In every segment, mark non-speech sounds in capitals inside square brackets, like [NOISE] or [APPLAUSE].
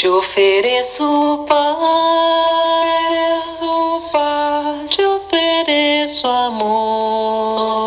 Te ofereço paz. Te ofereço amor,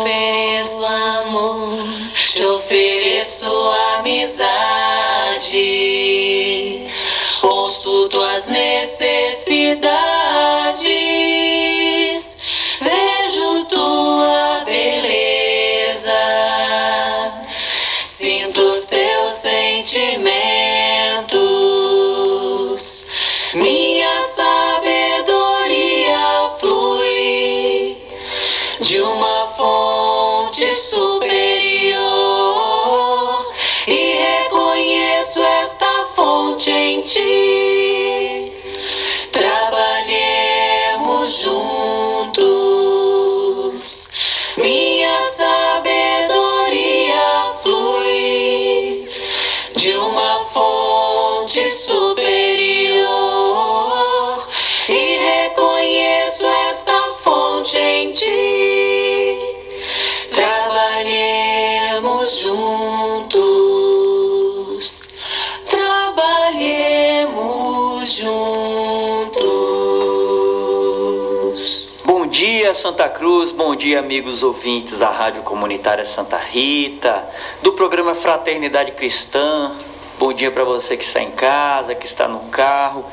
Bom dia, amigos ouvintes da Rádio Comunitária Santa Rita, do programa Fraternidade Cristã. Bom dia para você que está em casa, que está no carro,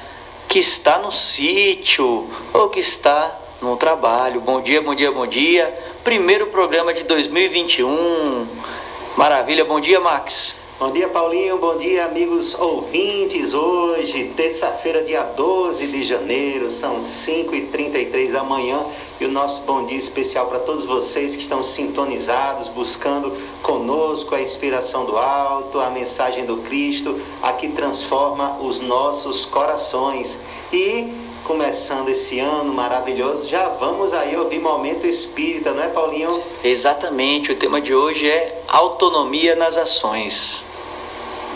que está no sítio ou que está no trabalho. Bom dia, bom dia, bom dia. Primeiro programa de 2021. Maravilha, bom dia, Max. Bom dia, Paulinho. Bom dia, amigos ouvintes. Hoje, terça-feira, dia 12 de janeiro, são 5h33 da manhã. E o nosso bom dia especial para todos vocês que estão sintonizados, buscando conosco a inspiração do alto, a mensagem do Cristo, a que transforma os nossos corações. E começando esse ano maravilhoso, já vamos aí ouvir Momento Espírita, não é, Paulinho? Exatamente, o tema de hoje é autonomia nas ações.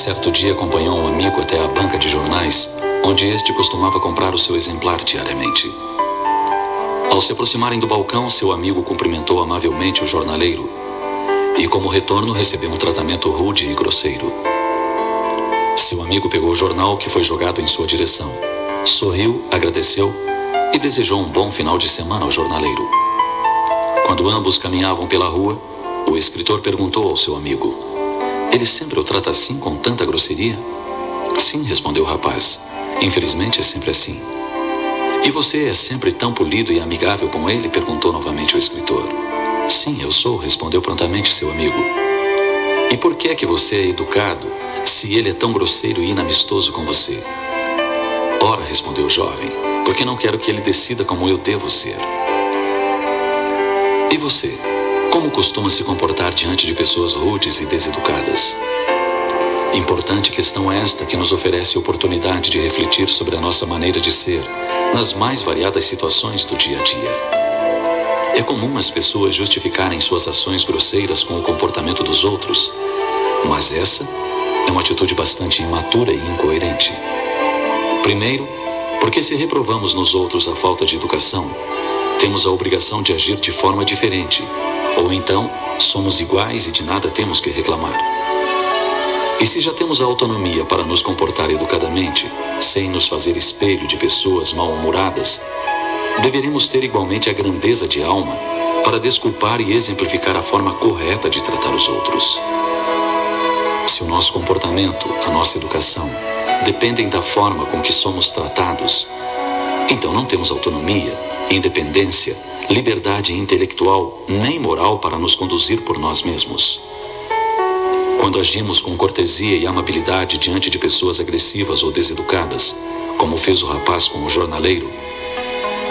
Certo dia acompanhou um amigo até a banca de jornais, onde este costumava comprar o seu exemplar diariamente. Ao se aproximarem do balcão, seu amigo cumprimentou amavelmente o jornaleiro e, como retorno, recebeu um tratamento rude e grosseiro. Seu amigo pegou o jornal que foi jogado em sua direção, sorriu, agradeceu e desejou um bom final de semana ao jornaleiro. Quando ambos caminhavam pela rua, o escritor perguntou ao seu amigo: Ele sempre o trata assim com tanta grosseria? Sim, respondeu o rapaz. Infelizmente é sempre assim. E você é sempre tão polido e amigável com ele? perguntou novamente o escritor. Sim, eu sou, respondeu prontamente seu amigo. E por que é que você é educado se ele é tão grosseiro e inamistoso com você? Ora, respondeu o jovem, porque não quero que ele decida como eu devo ser. E você? Como costuma se comportar diante de pessoas rudes e deseducadas? Importante questão esta que nos oferece oportunidade de refletir sobre a nossa maneira de ser nas mais variadas situações do dia a dia. É comum as pessoas justificarem suas ações grosseiras com o comportamento dos outros, mas essa é uma atitude bastante imatura e incoerente. Primeiro, porque se reprovamos nos outros a falta de educação, temos a obrigação de agir de forma diferente, ou então somos iguais e de nada temos que reclamar. E se já temos a autonomia para nos comportar educadamente, sem nos fazer espelho de pessoas mal-humoradas, deveremos ter igualmente a grandeza de alma para desculpar e exemplificar a forma correta de tratar os outros. Se o nosso comportamento, a nossa educação, dependem da forma com que somos tratados, então não temos autonomia, independência, liberdade intelectual nem moral para nos conduzir por nós mesmos. Quando agimos com cortesia e amabilidade diante de pessoas agressivas ou deseducadas, como fez o rapaz com o jornaleiro,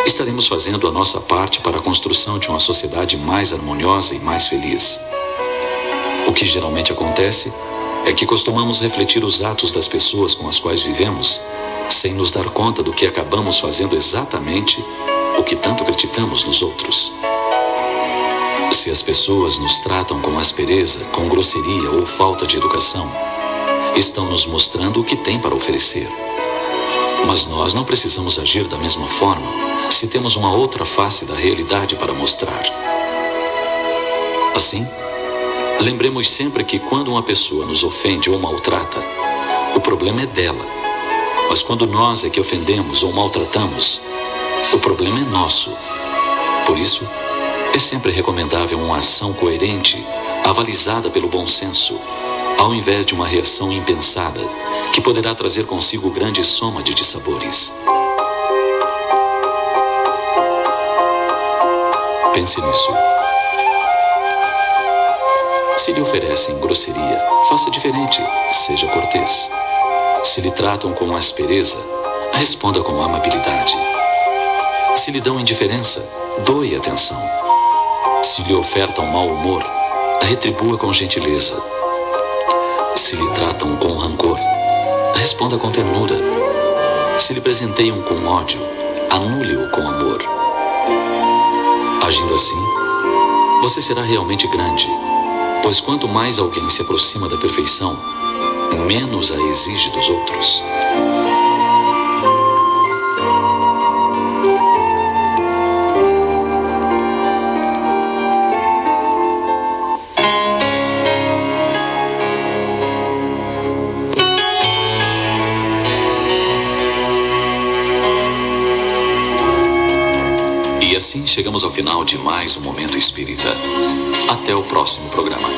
estaremos fazendo a nossa parte para a construção de uma sociedade mais harmoniosa e mais feliz. O que geralmente acontece é que costumamos refletir os atos das pessoas com as quais vivemos, sem nos dar conta do que acabamos fazendo exatamente o que tanto criticamos nos outros. Se as pessoas nos tratam com aspereza, com grosseria ou falta de educação, estão nos mostrando o que têm para oferecer. Mas nós não precisamos agir da mesma forma se temos uma outra face da realidade para mostrar. Assim, lembremos sempre que quando uma pessoa nos ofende ou maltrata, o problema é dela. Mas quando nós é que ofendemos ou maltratamos, o problema é nosso. Por isso, é sempre recomendável uma ação coerente, avalizada pelo bom senso, ao invés de uma reação impensada, que poderá trazer consigo grande soma de dissabores. Pense nisso. Se lhe oferecem grosseria, faça diferente, seja cortês. Se lhe tratam com aspereza, responda com amabilidade. Se lhe dão indiferença, doe atenção. Se lhe ofertam mau humor, retribua com gentileza. Se lhe tratam com rancor, responda com ternura. Se lhe presenteiam com ódio, anule-o com amor. Agindo assim, você será realmente grande, pois quanto mais alguém se aproxima da perfeição, menos a exige dos outros. Assim chegamos ao final de mais um Momento Espírita. Até o próximo programa.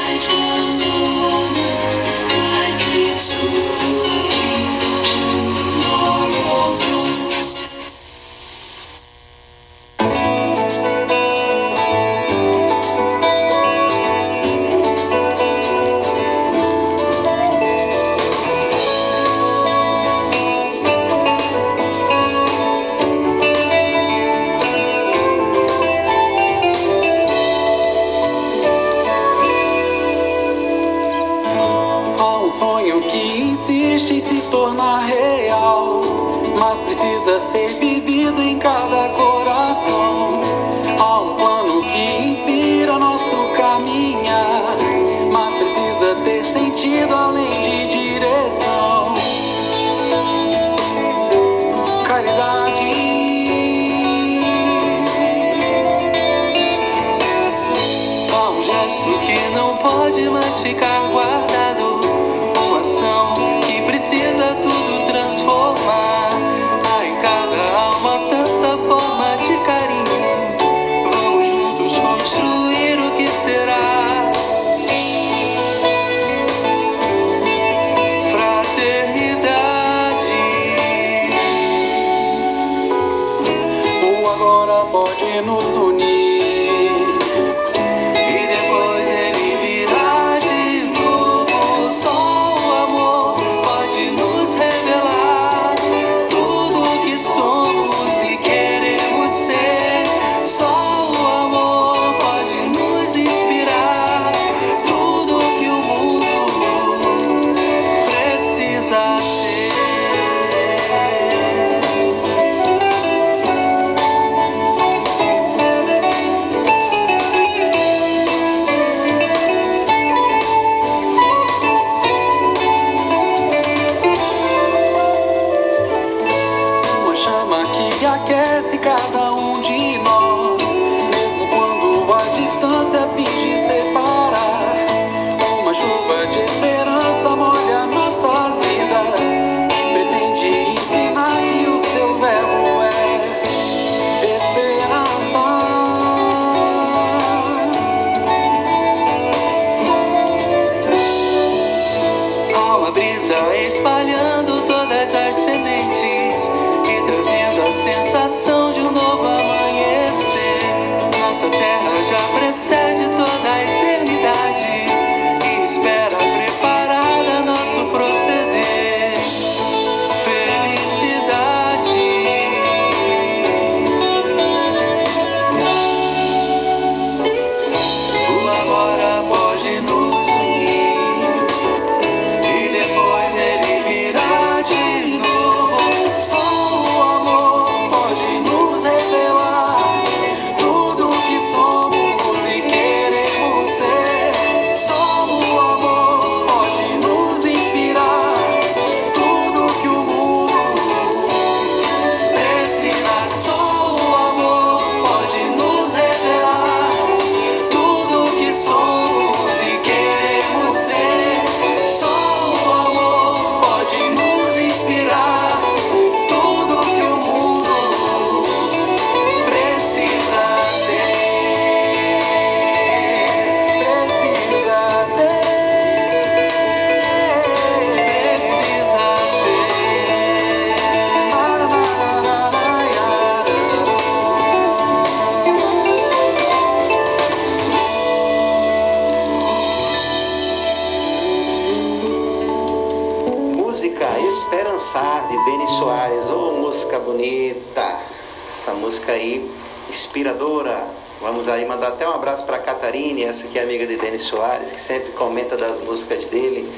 Músicas dele.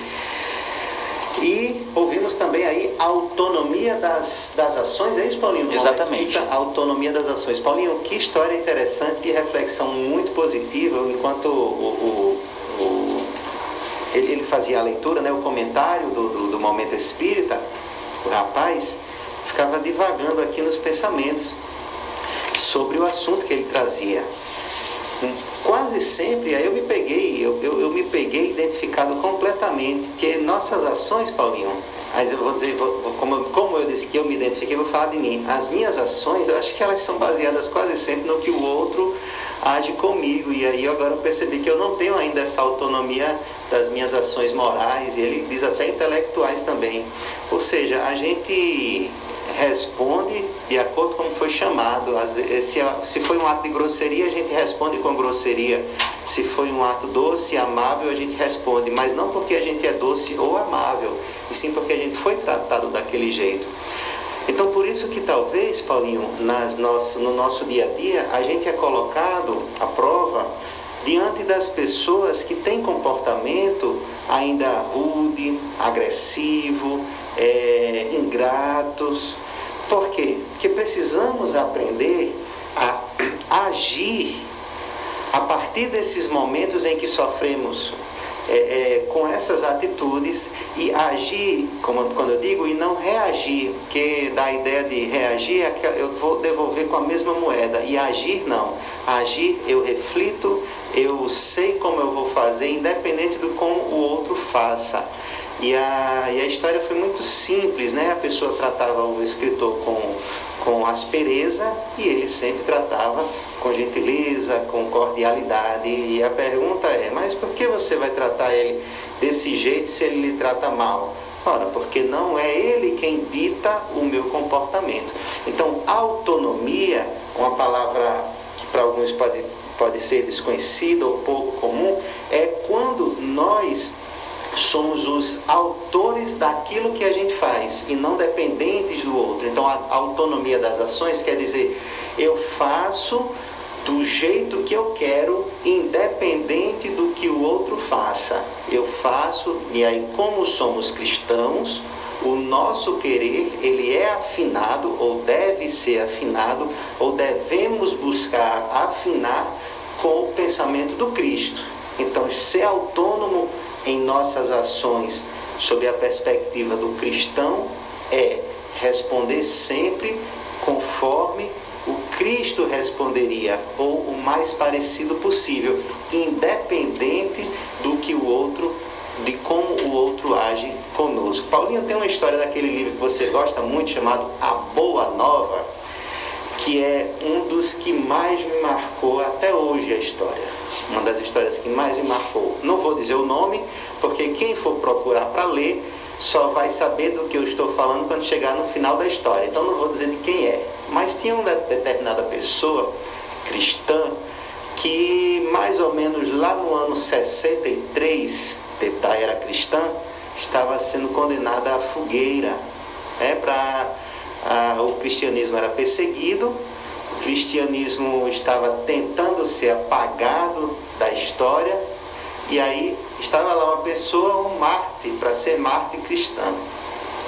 E ouvimos também aí a autonomia das, das ações, é isso, Paulinho? Exatamente. A autonomia das ações. Paulinho, que história interessante, que reflexão muito positiva, enquanto o, o, o ele, ele, fazia a leitura, né, o comentário do, do, do momento espírita, o rapaz ficava divagando aqui nos pensamentos sobre o assunto que ele trazia quase sempre aí eu me peguei, eu, eu, eu, me peguei identificado completamente, porque nossas ações, Paulinho, mas eu vou dizer, vou, como, como eu disse que eu me identifiquei, vou falar de mim. As minhas ações, eu acho que elas são baseadas quase sempre no que o outro age comigo. E aí agora eu percebi que eu não tenho ainda essa autonomia das minhas ações morais, e ele diz até intelectuais também. Ou seja, a gente responde de acordo com como foi chamado. Se, se foi um ato de grosseria, a gente responde com grosseria. Se foi um ato doce, amável, a gente responde. Mas não porque a gente é doce ou amável, e sim porque a gente foi tratado daquele jeito. Então, por isso que talvez, Paulinho, nas nosso, no nosso dia a dia, a gente é colocado à prova diante das pessoas que têm comportamento ainda rude, agressivo, é, ingratos. Por quê? Porque precisamos aprender a [CLEARS THROAT] agir a partir desses momentos em que sofremos é, é, com essas atitudes e agir, como quando eu digo, e não reagir, porque da ideia de reagir é eu vou devolver com a mesma moeda e agir não. Agir eu reflito, eu sei como eu vou fazer, independente do como o outro faça. E a, e a história foi muito simples, né? A pessoa tratava o escritor com, com aspereza e ele sempre tratava com gentileza, com cordialidade. E a pergunta é: mas por que você vai tratar ele desse jeito se ele lhe trata mal? Ora, porque não é ele quem dita o meu comportamento. Então, autonomia, uma palavra que para alguns pode, pode ser desconhecida ou pouco comum, é quando nós somos os autores daquilo que a gente faz e não dependentes do outro. Então, a autonomia das ações quer dizer eu faço do jeito que eu quero, independente do que o outro faça. Eu faço, e aí, como somos cristãos, o nosso querer ele é afinado ou deve ser afinado ou devemos buscar afinar com o pensamento do Cristo. Então, ser autônomo em nossas ações sob a perspectiva do cristão é responder sempre conforme o Cristo responderia, ou o mais parecido possível, independente do que o outro, de como o outro age conosco. Paulinho tem uma história daquele livro que você gosta muito, chamado A Boa Nova, que é um dos que mais me marcou até hoje a história uma das histórias que mais me marcou. Não vou dizer o nome, porque quem for procurar para ler só vai saber do que eu estou falando quando chegar no final da história. Então não vou dizer de quem é. Mas tinha uma determinada pessoa cristã que mais ou menos lá no ano 63, Tetá era cristã, estava sendo condenada à fogueira. É, pra, a, o cristianismo era perseguido o cristianismo estava tentando ser apagado da história e aí estava lá uma pessoa, um mártir, para ser mártir cristão.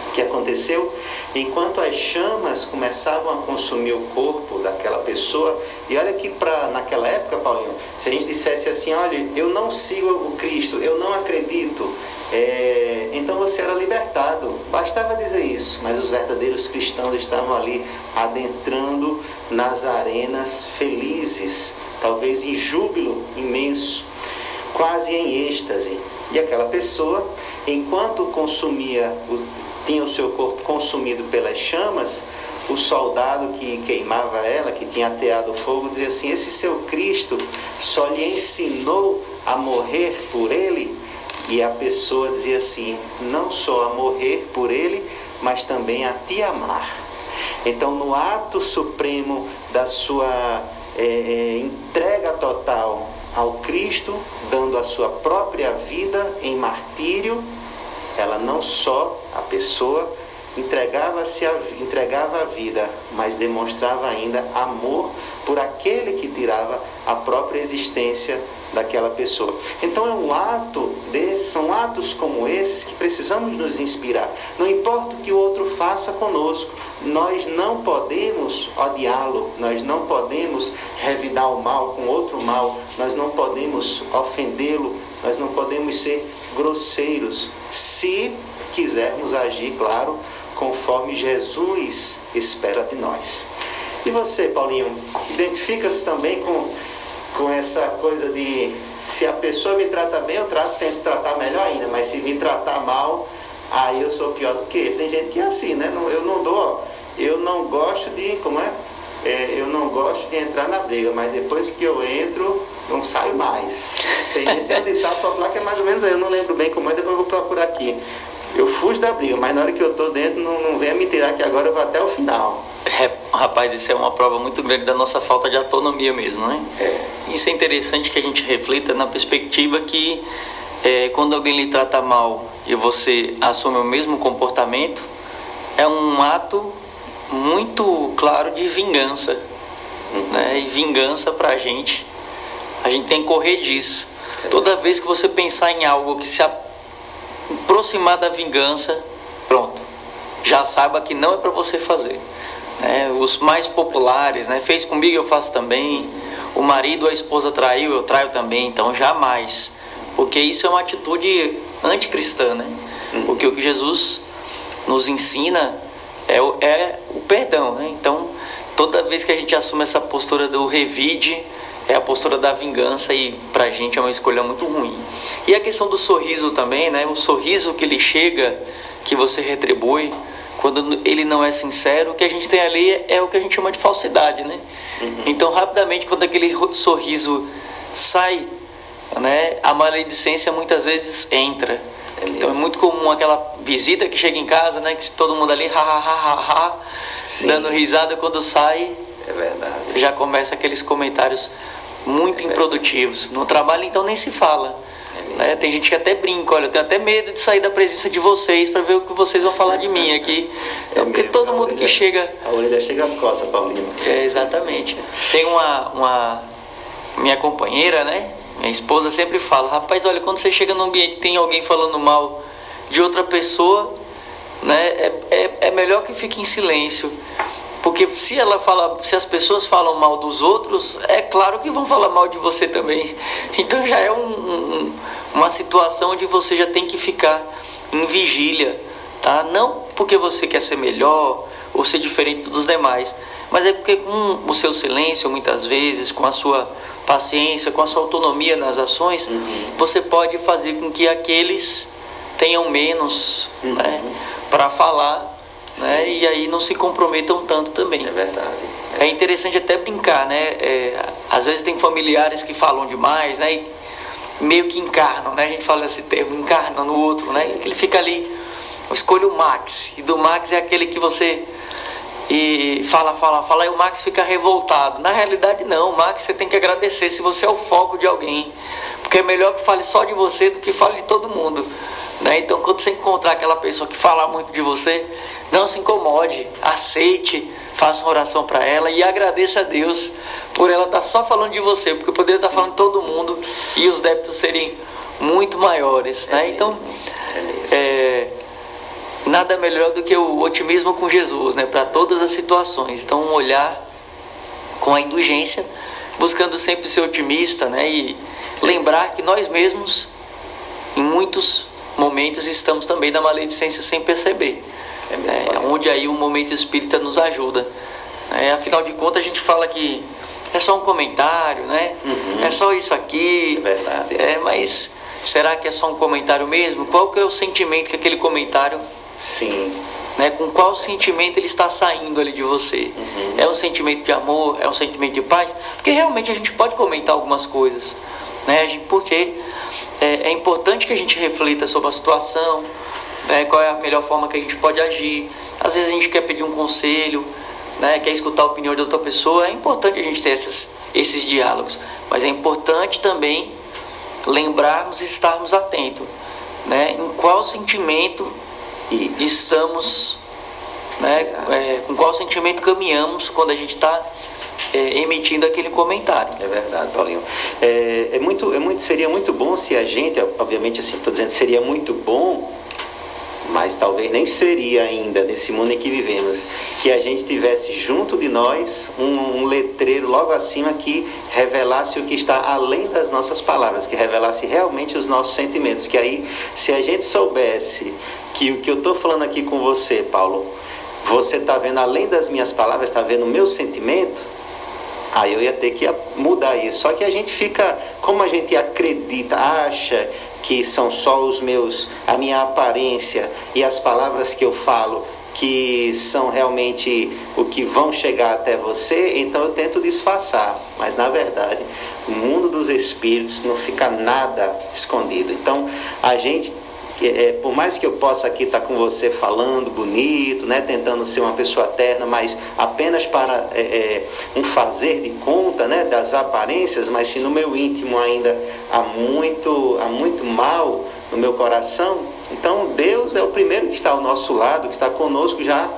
O que aconteceu? Enquanto as chamas começavam a consumir o corpo daquela pessoa, e olha que para naquela época, Paulinho, se a gente dissesse assim, olha, eu não sigo o Cristo, eu não acredito, é, então você era libertado. Bastava dizer isso, mas os verdadeiros cristãos estavam ali adentrando nas arenas felizes, talvez em júbilo imenso, quase em êxtase. E aquela pessoa, enquanto consumia, tinha o seu corpo consumido pelas chamas, o soldado que queimava ela, que tinha ateado o fogo, dizia assim: Esse seu Cristo só lhe ensinou a morrer por ele e a pessoa dizia assim: não só a morrer por ele, mas também a te amar. Então, no ato supremo da sua é, entrega total ao Cristo, dando a sua própria vida em martírio, ela não só a pessoa entregava-se entregava a vida, mas demonstrava ainda amor por aquele que tirava a própria existência daquela pessoa. Então é um ato são atos como esses que precisamos nos inspirar. Não importa o que o outro faça conosco, nós não podemos odiá-lo, nós não podemos revidar o mal com outro mal, nós não podemos ofendê-lo, nós não podemos ser grosseiros, se quisermos agir, claro, conforme Jesus espera de nós. E você, Paulinho, identifica-se também com, com essa coisa de se a pessoa me trata bem, eu trato, tento tratar melhor ainda, mas se me tratar mal, aí eu sou pior do que ele. Tem gente que é assim, né? Eu não dou, eu não gosto de, como é? é eu não gosto de entrar na briga, mas depois que eu entro, não saio mais. Tem gente que tem um ditado popular que é mais ou menos aí, eu não lembro bem como é, depois eu vou procurar aqui. Eu fujo da briga, mas na hora que eu tô dentro, não, não venha me tirar que agora eu vou até o final. É, rapaz, isso é uma prova muito grande da nossa falta de autonomia mesmo, né? É. Isso é interessante que a gente reflita na perspectiva que é, quando alguém lhe trata mal e você assume o mesmo comportamento, é um ato muito claro de vingança. Né? E vingança pra gente, a gente tem que correr disso. Toda vez que você pensar em algo que se aproximar da vingança, pronto. Já saiba que não é para você fazer. É, os mais populares, né? Fez comigo, eu faço também. O marido, a esposa traiu, eu traio também. Então, jamais. Porque isso é uma atitude anticristã, né? Porque o que Jesus nos ensina é o, é o perdão, né? Então, toda vez que a gente assume essa postura do revide, é a postura da vingança e pra gente é uma escolha muito ruim. E a questão do sorriso também, né? O sorriso que ele chega, que você retribui, quando ele não é sincero, o que a gente tem ali é o que a gente chama de falsidade, né? Uhum. Então, rapidamente, quando aquele sorriso sai, né, a maledicência muitas vezes entra. É então é muito comum aquela visita que chega em casa, né, que todo mundo ali ha ha ha ha, ha dando risada quando sai. É verdade. Já começa aqueles comentários muito é improdutivos. No trabalho então nem se fala. Né? Tem gente que até brinca, olha, eu tenho até medo de sair da presença de vocês para ver o que vocês vão falar de mim aqui. É porque mesmo, todo mundo que chega. A orelha chega a coça, Paulinho. É, exatamente. Tem uma, uma. Minha companheira, né? Minha esposa sempre fala: rapaz, olha, quando você chega no ambiente tem alguém falando mal de outra pessoa, né? É, é, é melhor que fique em silêncio. Porque se ela fala, se as pessoas falam mal dos outros, é claro que vão falar mal de você também. [LAUGHS] Então já é um, um, uma situação onde você já tem que ficar em vigília, tá? Não porque você quer ser melhor ou ser diferente dos demais, mas é porque com o seu silêncio, muitas vezes, com a sua paciência, com a sua autonomia nas ações, uhum. você pode fazer com que aqueles tenham menos uhum. né, para falar né? E aí não se comprometam tanto também. É verdade. É interessante até brincar, né? É, às vezes tem familiares que falam demais, né? E meio que encarnam, né? A gente fala esse termo, encarna no outro, né? Sim. né? Ele fica ali, eu escolho o Max, e do Max é aquele que você e fala, fala, fala, e o Max fica revoltado. Na realidade, não, Max você tem que agradecer se você é o foco de alguém, porque é melhor que fale só de você do que fale de todo mundo. Né? Então, quando você encontrar aquela pessoa que fala muito de você, não se incomode, aceite, faça uma oração para ela e agradeça a Deus por ela estar tá só falando de você, porque poderia estar tá falando de todo mundo e os débitos serem muito maiores. Né? Então, é, nada melhor do que o otimismo com Jesus né? para todas as situações. Então, um olhar com a indulgência, buscando sempre ser otimista né? e lembrar que nós mesmos, em muitos momentos estamos também na maledicência sem perceber. É, é onde aí o momento espírita nos ajuda. É, afinal de contas, a gente fala que é só um comentário, né? Uhum. É só isso aqui. É verdade. É, mas será que é só um comentário mesmo? Qual que é o sentimento que aquele comentário... Sim. Né, com qual sentimento ele está saindo ali de você? Uhum. É um sentimento de amor? É um sentimento de paz? Porque realmente a gente pode comentar algumas coisas, né? Porque é, é importante que a gente reflita sobre a situação, né, qual é a melhor forma que a gente pode agir. Às vezes a gente quer pedir um conselho, né, quer escutar a opinião de outra pessoa. É importante a gente ter esses, esses diálogos, mas é importante também lembrarmos e estarmos atentos né, em qual sentimento Isso. estamos, né, é, com qual sentimento caminhamos quando a gente está é, emitindo aquele comentário. É verdade, Paulinho. É, é muito, é muito, seria muito bom se a gente, obviamente, assim, estou dizendo, seria muito bom, mas talvez nem seria ainda nesse mundo em que vivemos, que a gente tivesse junto de nós um, um letreiro logo acima que revelasse o que está além das nossas palavras, que revelasse realmente os nossos sentimentos. Porque aí, se a gente soubesse que o que eu estou falando aqui com você, Paulo, você está vendo além das minhas palavras, está vendo o meu sentimento, Aí eu ia ter que mudar isso. Só que a gente fica, como a gente acredita, acha que são só os meus, a minha aparência e as palavras que eu falo que são realmente o que vão chegar até você, então eu tento disfarçar. Mas na verdade, o mundo dos espíritos não fica nada escondido. Então a gente é, por mais que eu possa aqui estar com você falando bonito, né, tentando ser uma pessoa terna, mas apenas para é, é, um fazer de conta né, das aparências, mas se no meu íntimo ainda há muito, há muito mal no meu coração, então Deus é o primeiro que está ao nosso lado, que está conosco já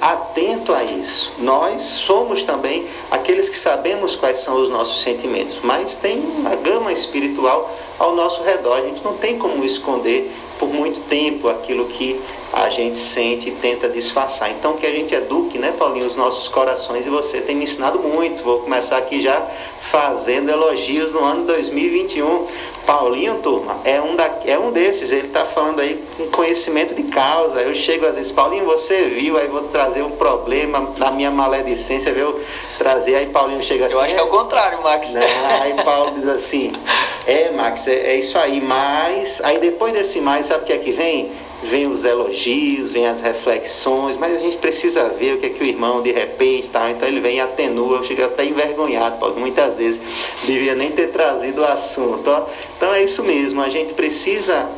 atento a isso. Nós somos também aqueles que sabemos quais são os nossos sentimentos, mas tem uma gama espiritual ao nosso redor. A gente não tem como esconder por muito tempo aquilo que a gente sente e tenta disfarçar. Então que a gente eduque, né, Paulinho, os nossos corações e você tem me ensinado muito. Vou começar aqui já fazendo elogios no ano 2021. Paulinho, turma, é um, da, é um desses, ele está falando aí com conhecimento de causa. Eu chego às vezes, Paulinho, você viu, aí vou trazer um problema na minha maledicência, viu? Trazer, aí Paulinho chega assim. Eu acho que é o contrário, Max. Né? Aí Paulo diz assim: É, Max, é, é isso aí, mas. Aí depois desse mais, sabe o que é que vem? Vem os elogios, vem as reflexões, mas a gente precisa ver o que é que o irmão de repente tá, então ele vem e atenua, eu chego até envergonhado, Paulo, muitas vezes devia nem ter trazido o assunto. Ó. Então é isso mesmo, a gente precisa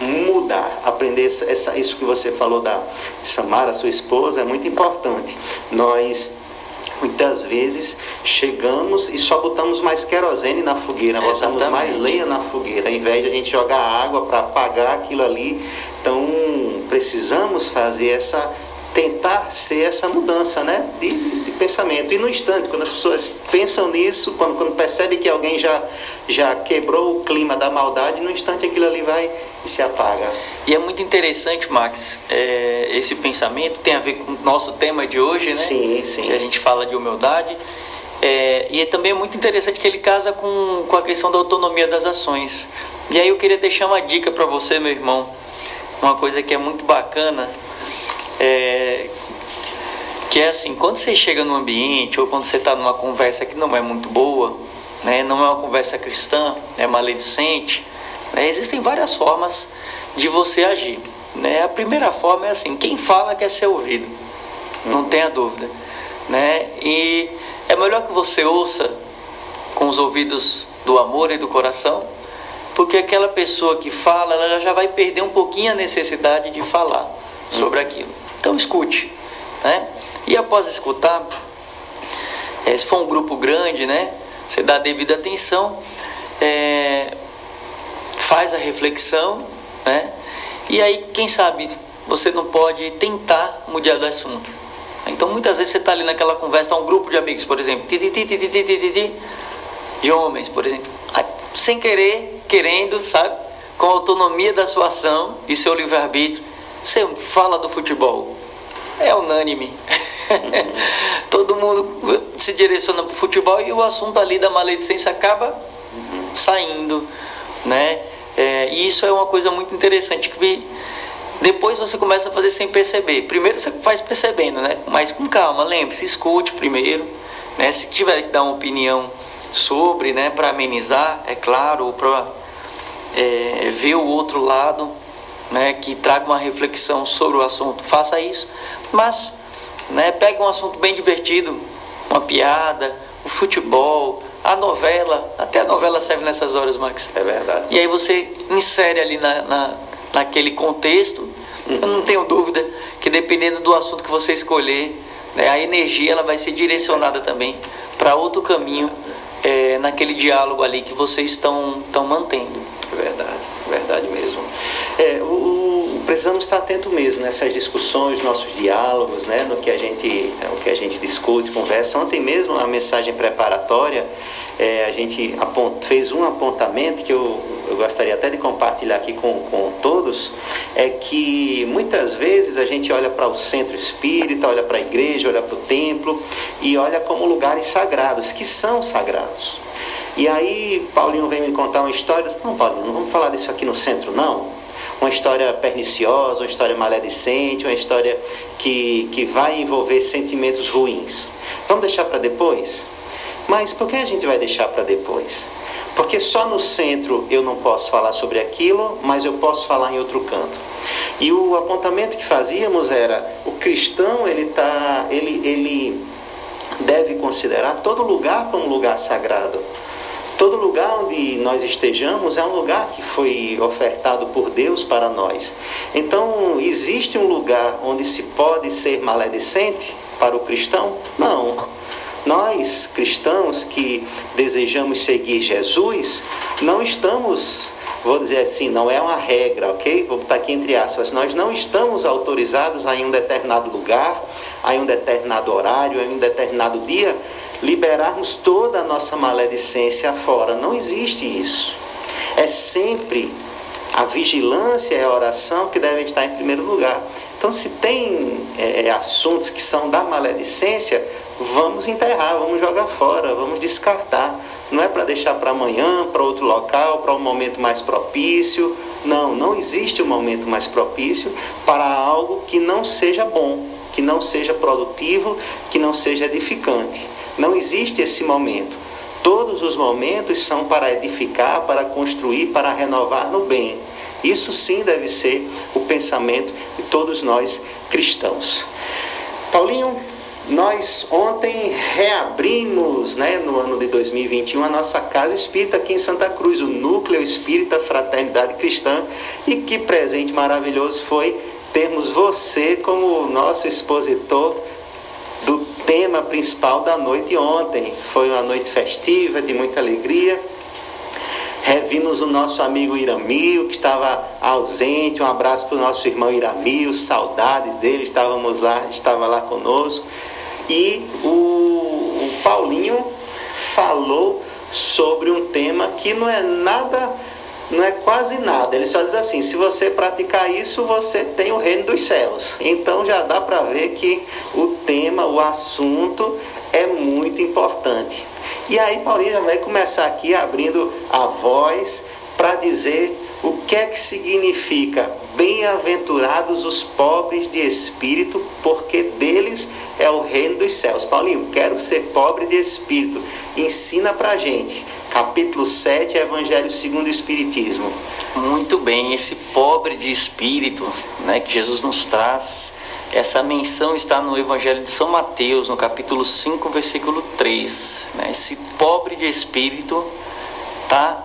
mudar, aprender essa, isso que você falou da Samara, sua esposa, é muito importante. Nós Muitas vezes chegamos e só botamos mais querosene na fogueira, botamos Exatamente. mais lenha na fogueira, ao invés de a gente jogar água para apagar aquilo ali. Então precisamos fazer essa tentar ser essa mudança né, de, de, pensamento. E no instante, quando as pessoas pensam nisso, quando, quando percebem que alguém já, já quebrou o clima da maldade, no instante aquilo ali vai e se apaga. E é muito interessante, Max, é, esse pensamento tem a ver com o nosso tema de hoje, né? Sim, sim. Que a gente fala de humildade. É, e também é muito interessante que ele casa com, com a questão da autonomia das ações. E aí eu queria deixar uma dica para você, meu irmão. Uma coisa que é muito bacana é, que é assim, quando você chega num ambiente ou quando você está numa conversa que não é muito boa, né, não é uma conversa cristã, é maledicente, né, existem várias formas de você agir. Né? A primeira forma é assim, quem fala quer ser ouvido, não tenha dúvida. Né? E é melhor que você ouça com os ouvidos do amor e do coração, porque aquela pessoa que fala, ela já vai perder um pouquinho a necessidade de falar sobre aquilo. Então escute, né? E após escutar, é, se for um grupo grande, né? Você dá a devida atenção, é, faz a reflexão, né? E aí, quem sabe, você não pode tentar mudar do assunto. Então, muitas vezes você está ali naquela conversa, tá um grupo de amigos, por exemplo, de homens, por exemplo, sem querer, querendo, sabe? Com a autonomia da sua ação e seu livre-arbítrio, você fala do futebol. É unânime. [LAUGHS] Todo mundo se direciona para o futebol e o assunto ali da maledicência acaba saindo, né? É, e isso é uma coisa muito interessante que depois você começa a fazer sem perceber. Primeiro você faz percebendo, né? Mas com calma, lembre-se, escute primeiro, né? Se tiver que dar uma opinião sobre, né? Para amenizar, é claro, ou para é, ver o outro lado, né? Que traga uma reflexão sobre o assunto, faça isso. Mas, né? Pegue um assunto bem divertido, uma piada, o futebol, a novela, até a novela serve nessas horas, Max. É verdade. E aí você insere ali na, na naquele contexto. Eu não tenho dúvida que dependendo do assunto que você escolher, né, a energia ela vai ser direcionada também para outro caminho é, naquele diálogo ali que vocês estão, mantendo. É verdade, verdade mesmo. É, o, precisamos estar atento mesmo nessas discussões, nossos diálogos, né, no que a gente, o que a gente discute, conversa. Ontem mesmo, a mensagem preparatória, é, a gente apont, fez um apontamento que eu, eu gostaria até de compartilhar aqui com, com todos, é que muitas vezes a gente olha para o centro espírita, olha para a igreja, olha para o templo e olha como lugares sagrados, que são sagrados. E aí Paulinho vem me contar uma história, disse, não Paulinho, não vamos falar disso aqui no centro não. Uma história perniciosa, uma história maledicente, uma história que, que vai envolver sentimentos ruins. Vamos deixar para depois? Mas por que a gente vai deixar para depois? Porque só no centro eu não posso falar sobre aquilo, mas eu posso falar em outro canto. E o apontamento que fazíamos era o cristão ele tá, ele, ele deve considerar todo lugar como lugar sagrado. Todo lugar onde nós estejamos é um lugar que foi ofertado por Deus para nós. Então, existe um lugar onde se pode ser maledicente para o cristão? Não. Nós, cristãos que desejamos seguir Jesus, não estamos, vou dizer assim, não é uma regra, ok? Vou botar aqui entre aspas, nós não estamos autorizados a em um determinado lugar, a em um determinado horário, a em um determinado dia, liberarmos toda a nossa maledicência fora. Não existe isso. É sempre a vigilância e a oração que devem estar em primeiro lugar. Então, se tem é, assuntos que são da maledicência, vamos enterrar, vamos jogar fora, vamos descartar. Não é para deixar para amanhã, para outro local, para um momento mais propício. Não, não existe um momento mais propício para algo que não seja bom, que não seja produtivo, que não seja edificante. Não existe esse momento. Todos os momentos são para edificar, para construir, para renovar no bem. Isso sim deve ser o pensamento de todos nós cristãos. Paulinho, nós ontem reabrimos, né, no ano de 2021, a nossa casa espírita aqui em Santa Cruz, o Núcleo Espírita Fraternidade Cristã. E que presente maravilhoso foi termos você como nosso expositor do tema principal da noite ontem. Foi uma noite festiva, de muita alegria. Revimos o nosso amigo Iramil, que estava ausente. Um abraço para o nosso irmão Iramil, saudades dele, estávamos lá, estava lá conosco. E o, o Paulinho falou sobre um tema que não é nada não é quase nada. Ele só diz assim: se você praticar isso, você tem o reino dos céus. Então já dá para ver que o tema, o assunto é muito importante. E aí Paulinho já vai começar aqui abrindo a voz para dizer o que é que significa bem-aventurados os pobres de espírito, porque deles é o reino dos céus. Paulinho, quero ser pobre de espírito. Ensina para gente capítulo 7, Evangelho segundo o Espiritismo. Muito bem, esse pobre de espírito né, que Jesus nos traz, essa menção está no Evangelho de São Mateus, no capítulo 5, versículo 3. Né? Esse pobre de espírito está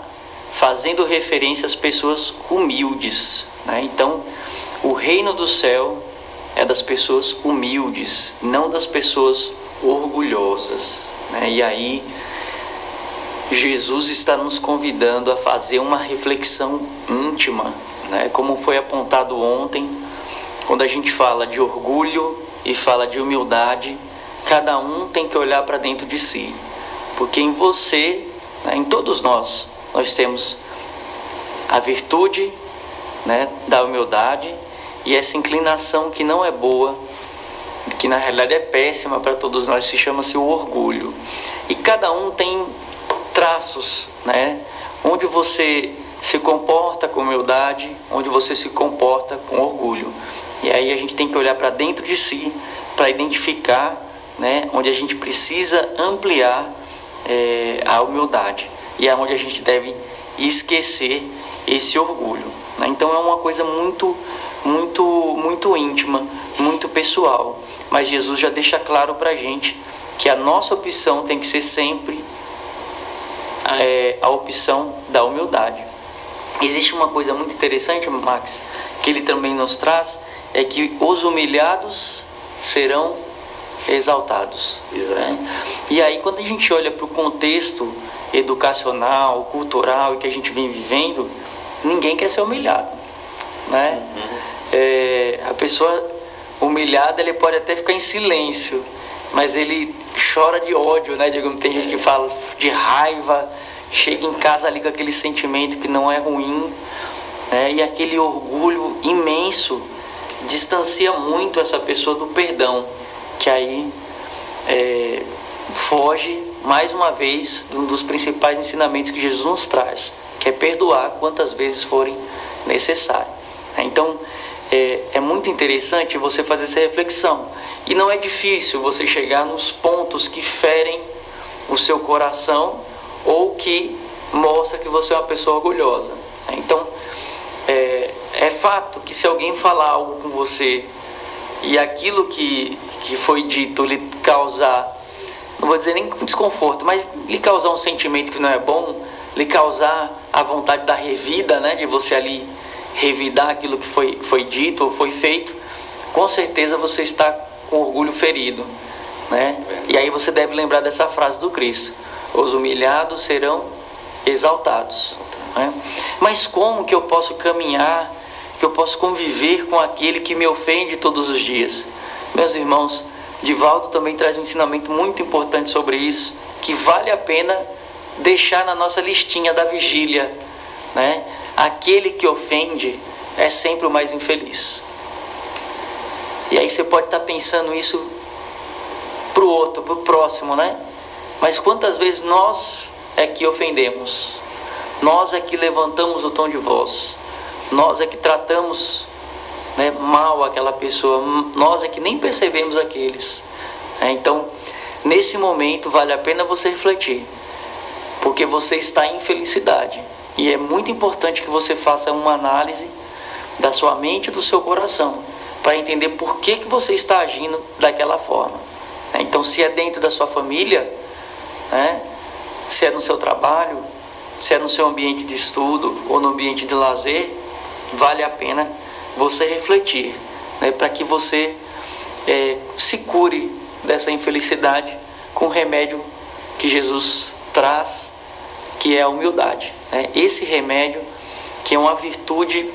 fazendo referência às pessoas humildes. Né? Então, o reino do céu é das pessoas humildes, não das pessoas orgulhosas. Né? E aí Jesus está nos convidando a fazer uma reflexão íntima, né? como foi apontado ontem, quando a gente fala de orgulho e fala de humildade, cada um tem que olhar para dentro de si, porque em você, né, em todos nós, nós temos a virtude né, da humildade e essa inclinação que não é boa, que na realidade é péssima para todos nós, se chama-se o orgulho. E cada um tem traços, né? Onde você se comporta com humildade, onde você se comporta com orgulho. E aí a gente tem que olhar para dentro de si para identificar, né? Onde a gente precisa ampliar é, a humildade e é onde a gente deve esquecer esse orgulho. Né? Então é uma coisa muito, muito, muito íntima, muito pessoal. Mas Jesus já deixa claro para a gente que a nossa opção tem que ser sempre é, a opção da humildade. Existe uma coisa muito interessante, Max, que ele também nos traz, é que os humilhados serão exaltados. Né? E aí, quando a gente olha para o contexto educacional, cultural e que a gente vem vivendo, ninguém quer ser humilhado. né? É, a pessoa humilhada, ele pode até ficar em silêncio, mas ele chora de ódio, né? Digamos, tem gente que fala de raiva, chega em casa ali com aquele sentimento que não é ruim, né? E aquele orgulho imenso distancia muito essa pessoa do perdão, que aí é, foge mais uma vez um dos principais ensinamentos que Jesus nos traz, que é perdoar quantas vezes forem necessário. Então é, é muito interessante você fazer essa reflexão e não é difícil você chegar nos pontos que ferem o seu coração ou que mostra que você é uma pessoa orgulhosa. Então é, é fato que se alguém falar algo com você e aquilo que, que foi dito lhe causar, não vou dizer nem desconforto, mas lhe causar um sentimento que não é bom, lhe causar a vontade da revida, né, de você ali revidar aquilo que foi, foi dito ou foi feito, com certeza você está com orgulho ferido. Né? E aí você deve lembrar dessa frase do Cristo: os humilhados serão exaltados. Né? Mas como que eu posso caminhar, que eu posso conviver com aquele que me ofende todos os dias? Meus irmãos, Divaldo também traz um ensinamento muito importante sobre isso, que vale a pena deixar na nossa listinha da vigília, né? Aquele que ofende é sempre o mais infeliz. E aí você pode estar pensando isso para o outro, para o próximo, né? Mas quantas vezes nós é que ofendemos? Nós é que levantamos o tom de voz. Nós é que tratamos né, mal aquela pessoa. Nós é que nem percebemos aqueles. É, então, nesse momento, vale a pena você refletir. Porque você está em felicidade. E é muito importante que você faça uma análise da sua mente e do seu coração. Para entender por que, que você está agindo daquela forma. É, então, se é dentro da sua família, né, se é no seu trabalho, se é no seu ambiente de estudo ou no ambiente de lazer, vale a pena você refletir, né, para que você é, se cure dessa infelicidade com o remédio que Jesus traz, que é a humildade. Né? Esse remédio que é uma virtude,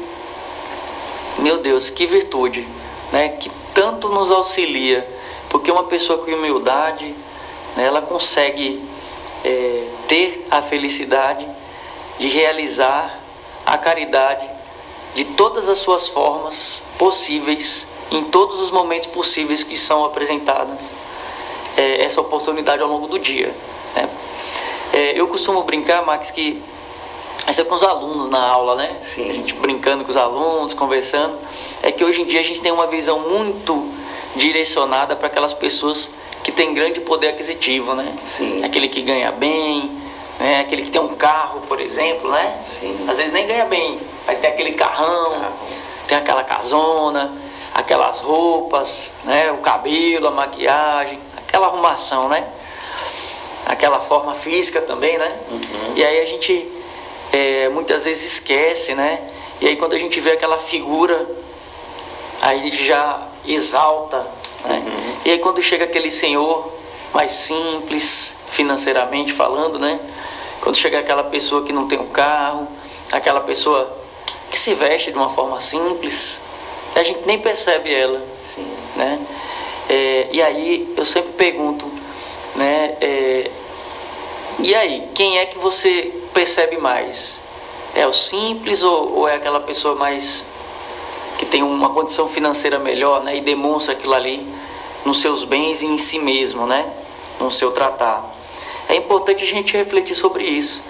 meu Deus, que virtude, né? que tanto nos auxilia, porque uma pessoa com humildade, né, ela consegue é, ter a felicidade de realizar a caridade de todas as suas formas possíveis, em todos os momentos possíveis que são apresentadas é, essa oportunidade ao longo do dia. Né? É, eu costumo brincar, Max, que isso é com os alunos na aula, né? Sim. A gente brincando com os alunos, conversando. É que hoje em dia a gente tem uma visão muito direcionada para aquelas pessoas que têm grande poder aquisitivo, né? Sim. Aquele que ganha bem, né? aquele que tem um carro, por exemplo, né? Sim. Às vezes nem ganha bem, vai ter aquele carrão, tem aquela casona, aquelas roupas, né? O cabelo, a maquiagem, aquela arrumação, né? Aquela forma física também, né? E aí a gente é, muitas vezes esquece, né? E aí quando a gente vê aquela figura, a gente já exalta, né? E aí quando chega aquele senhor mais simples, financeiramente falando, né? Quando chega aquela pessoa que não tem um carro, aquela pessoa que se veste de uma forma simples, a gente nem percebe ela, Sim. né? É, e aí eu sempre pergunto, né? é, e aí, quem é que você percebe mais? É o simples ou, ou é aquela pessoa mais que tem uma condição financeira melhor, né? E demonstra aquilo ali nos seus bens e em si mesmo, né? No seu tratar. É importante a gente refletir sobre isso,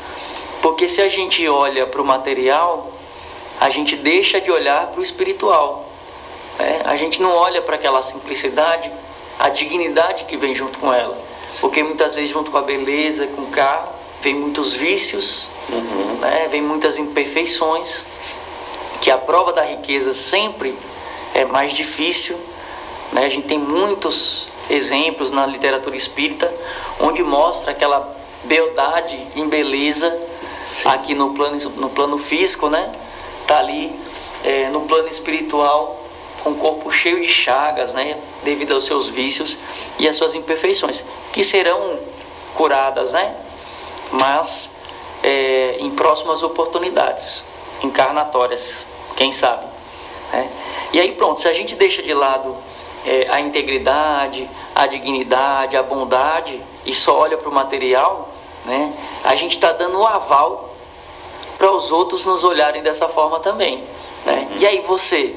porque se a gente olha para o material, a gente deixa de olhar para o espiritual. né? A gente não olha para aquela simplicidade, a dignidade que vem junto com ela, porque muitas vezes junto com a beleza, com o carro, vem muitos vícios, né? vem muitas imperfeições, que a prova da riqueza sempre é mais difícil. Né? A gente tem muitos exemplos na literatura espírita onde mostra aquela beldade em beleza aqui no plano, no plano físico, né? Tá ali é, no plano espiritual com o corpo cheio de chagas, né? Devido aos seus vícios e às suas imperfeições, que serão curadas, né? Mas é, em próximas oportunidades encarnatórias, quem sabe. Né? E aí pronto, se a gente deixa de lado é, a integridade, a dignidade, a bondade e só olha para o material, né, a gente está dando um aval para os outros nos olharem dessa forma também. Né? E aí você,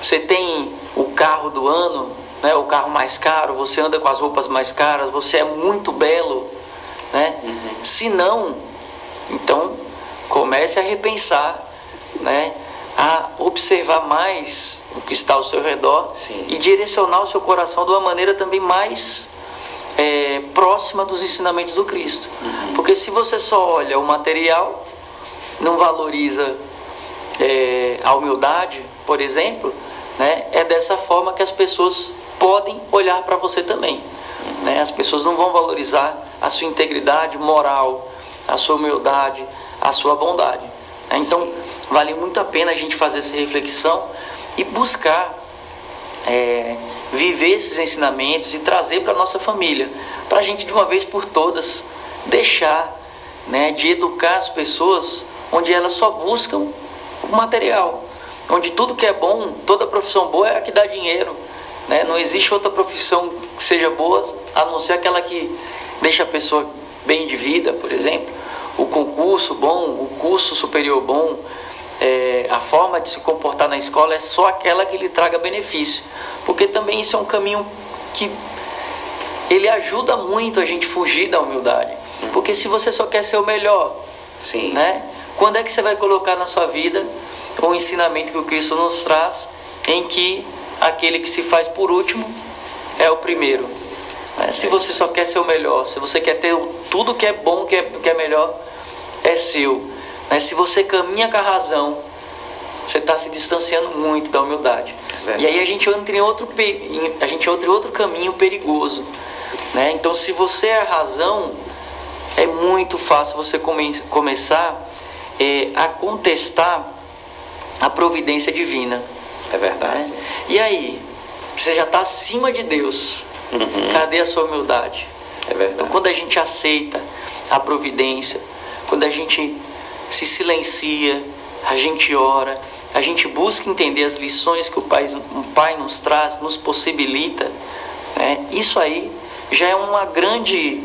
você tem o carro do ano, né, o carro mais caro, você anda com as roupas mais caras, você é muito belo, né? Uhum. Se não, então comece a repensar, né? A observar mais o que está ao seu redor Sim. e direcionar o seu coração de uma maneira também mais é, próxima dos ensinamentos do Cristo. Uhum. Porque se você só olha o material, não valoriza é, a humildade, por exemplo, né, é dessa forma que as pessoas podem olhar para você também. Né? As pessoas não vão valorizar a sua integridade moral, a sua humildade, a sua bondade. Né? Então, vale muito a pena a gente fazer essa reflexão e buscar é, viver esses ensinamentos e trazer para a nossa família, para a gente de uma vez por todas deixar né, de educar as pessoas onde elas só buscam o material, onde tudo que é bom, toda profissão boa é a que dá dinheiro. Né? Não existe outra profissão que seja boa a não ser aquela que deixa a pessoa bem de vida, por exemplo. O concurso bom, o curso superior bom, é, a forma de se comportar na escola é só aquela que lhe traga benefício. Porque também isso é um caminho que ele ajuda muito a gente fugir da humildade. Porque se você só quer ser o melhor, Sim. né? Quando é que você vai colocar na sua vida o ensinamento que o Cristo nos traz, em que aquele que se faz por último é o primeiro? Né? Se você só quer ser o melhor, se você quer ter tudo que é bom, que é, que é melhor, é seu. Né? Se você caminha com a razão, você está se distanciando muito da humildade. É. E aí a gente entra em outro, a gente entra em outro caminho perigoso. Né? Então, se você é a razão, é muito fácil você come começar é, a contestar a providência divina. É verdade. E aí, você já está acima de Deus. Uhum. Cadê a sua humildade? É verdade. Então, quando a gente aceita a providência, quando a gente se silencia, a gente ora, a gente busca entender as lições que o Pai, o pai nos traz, nos possibilita, né? isso aí já é uma grande,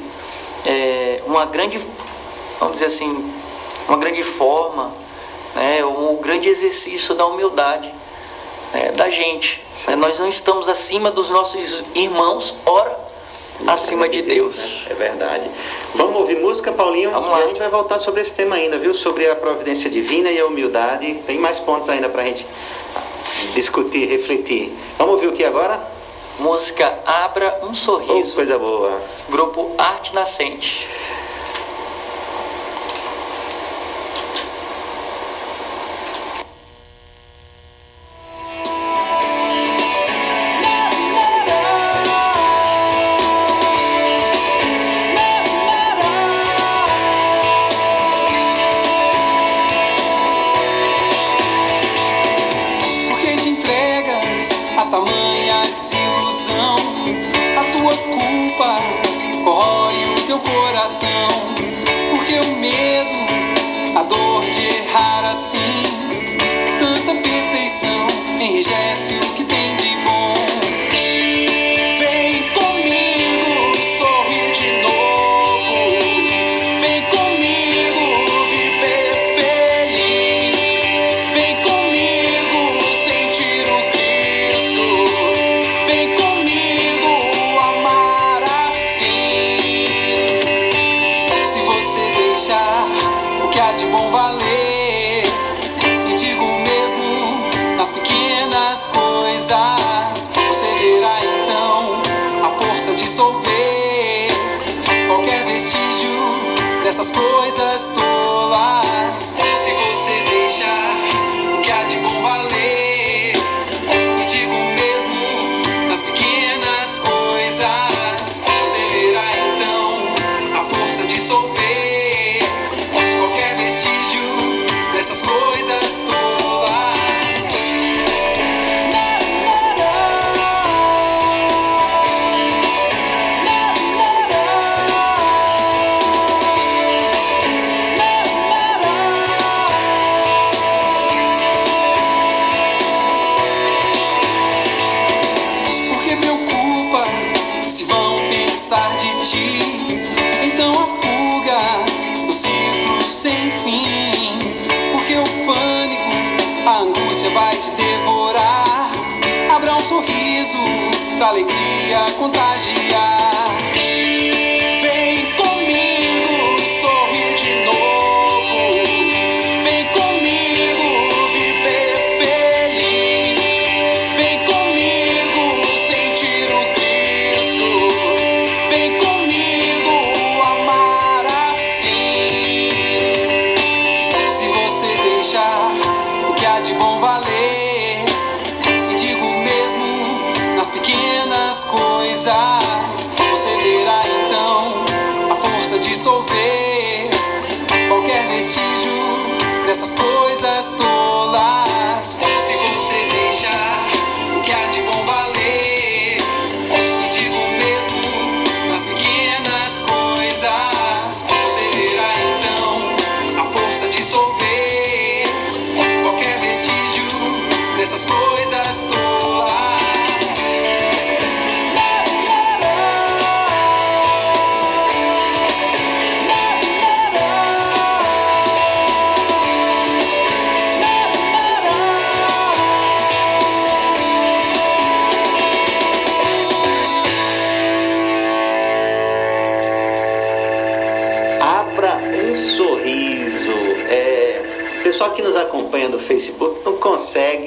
é, uma grande, vamos dizer assim, uma grande forma, né, um grande exercício da humildade né, da gente. Né? Nós não estamos acima dos nossos irmãos, ora acima de Deus. É verdade. Vamos ouvir música, Paulinho? Vamos lá. E a gente vai voltar sobre esse tema ainda, viu? Sobre a providência divina e a humildade. Tem mais pontos ainda para a gente discutir, refletir. Vamos ouvir o que agora? Música Abra um Sorriso. Oh, coisa boa. Grupo Arte Nascente.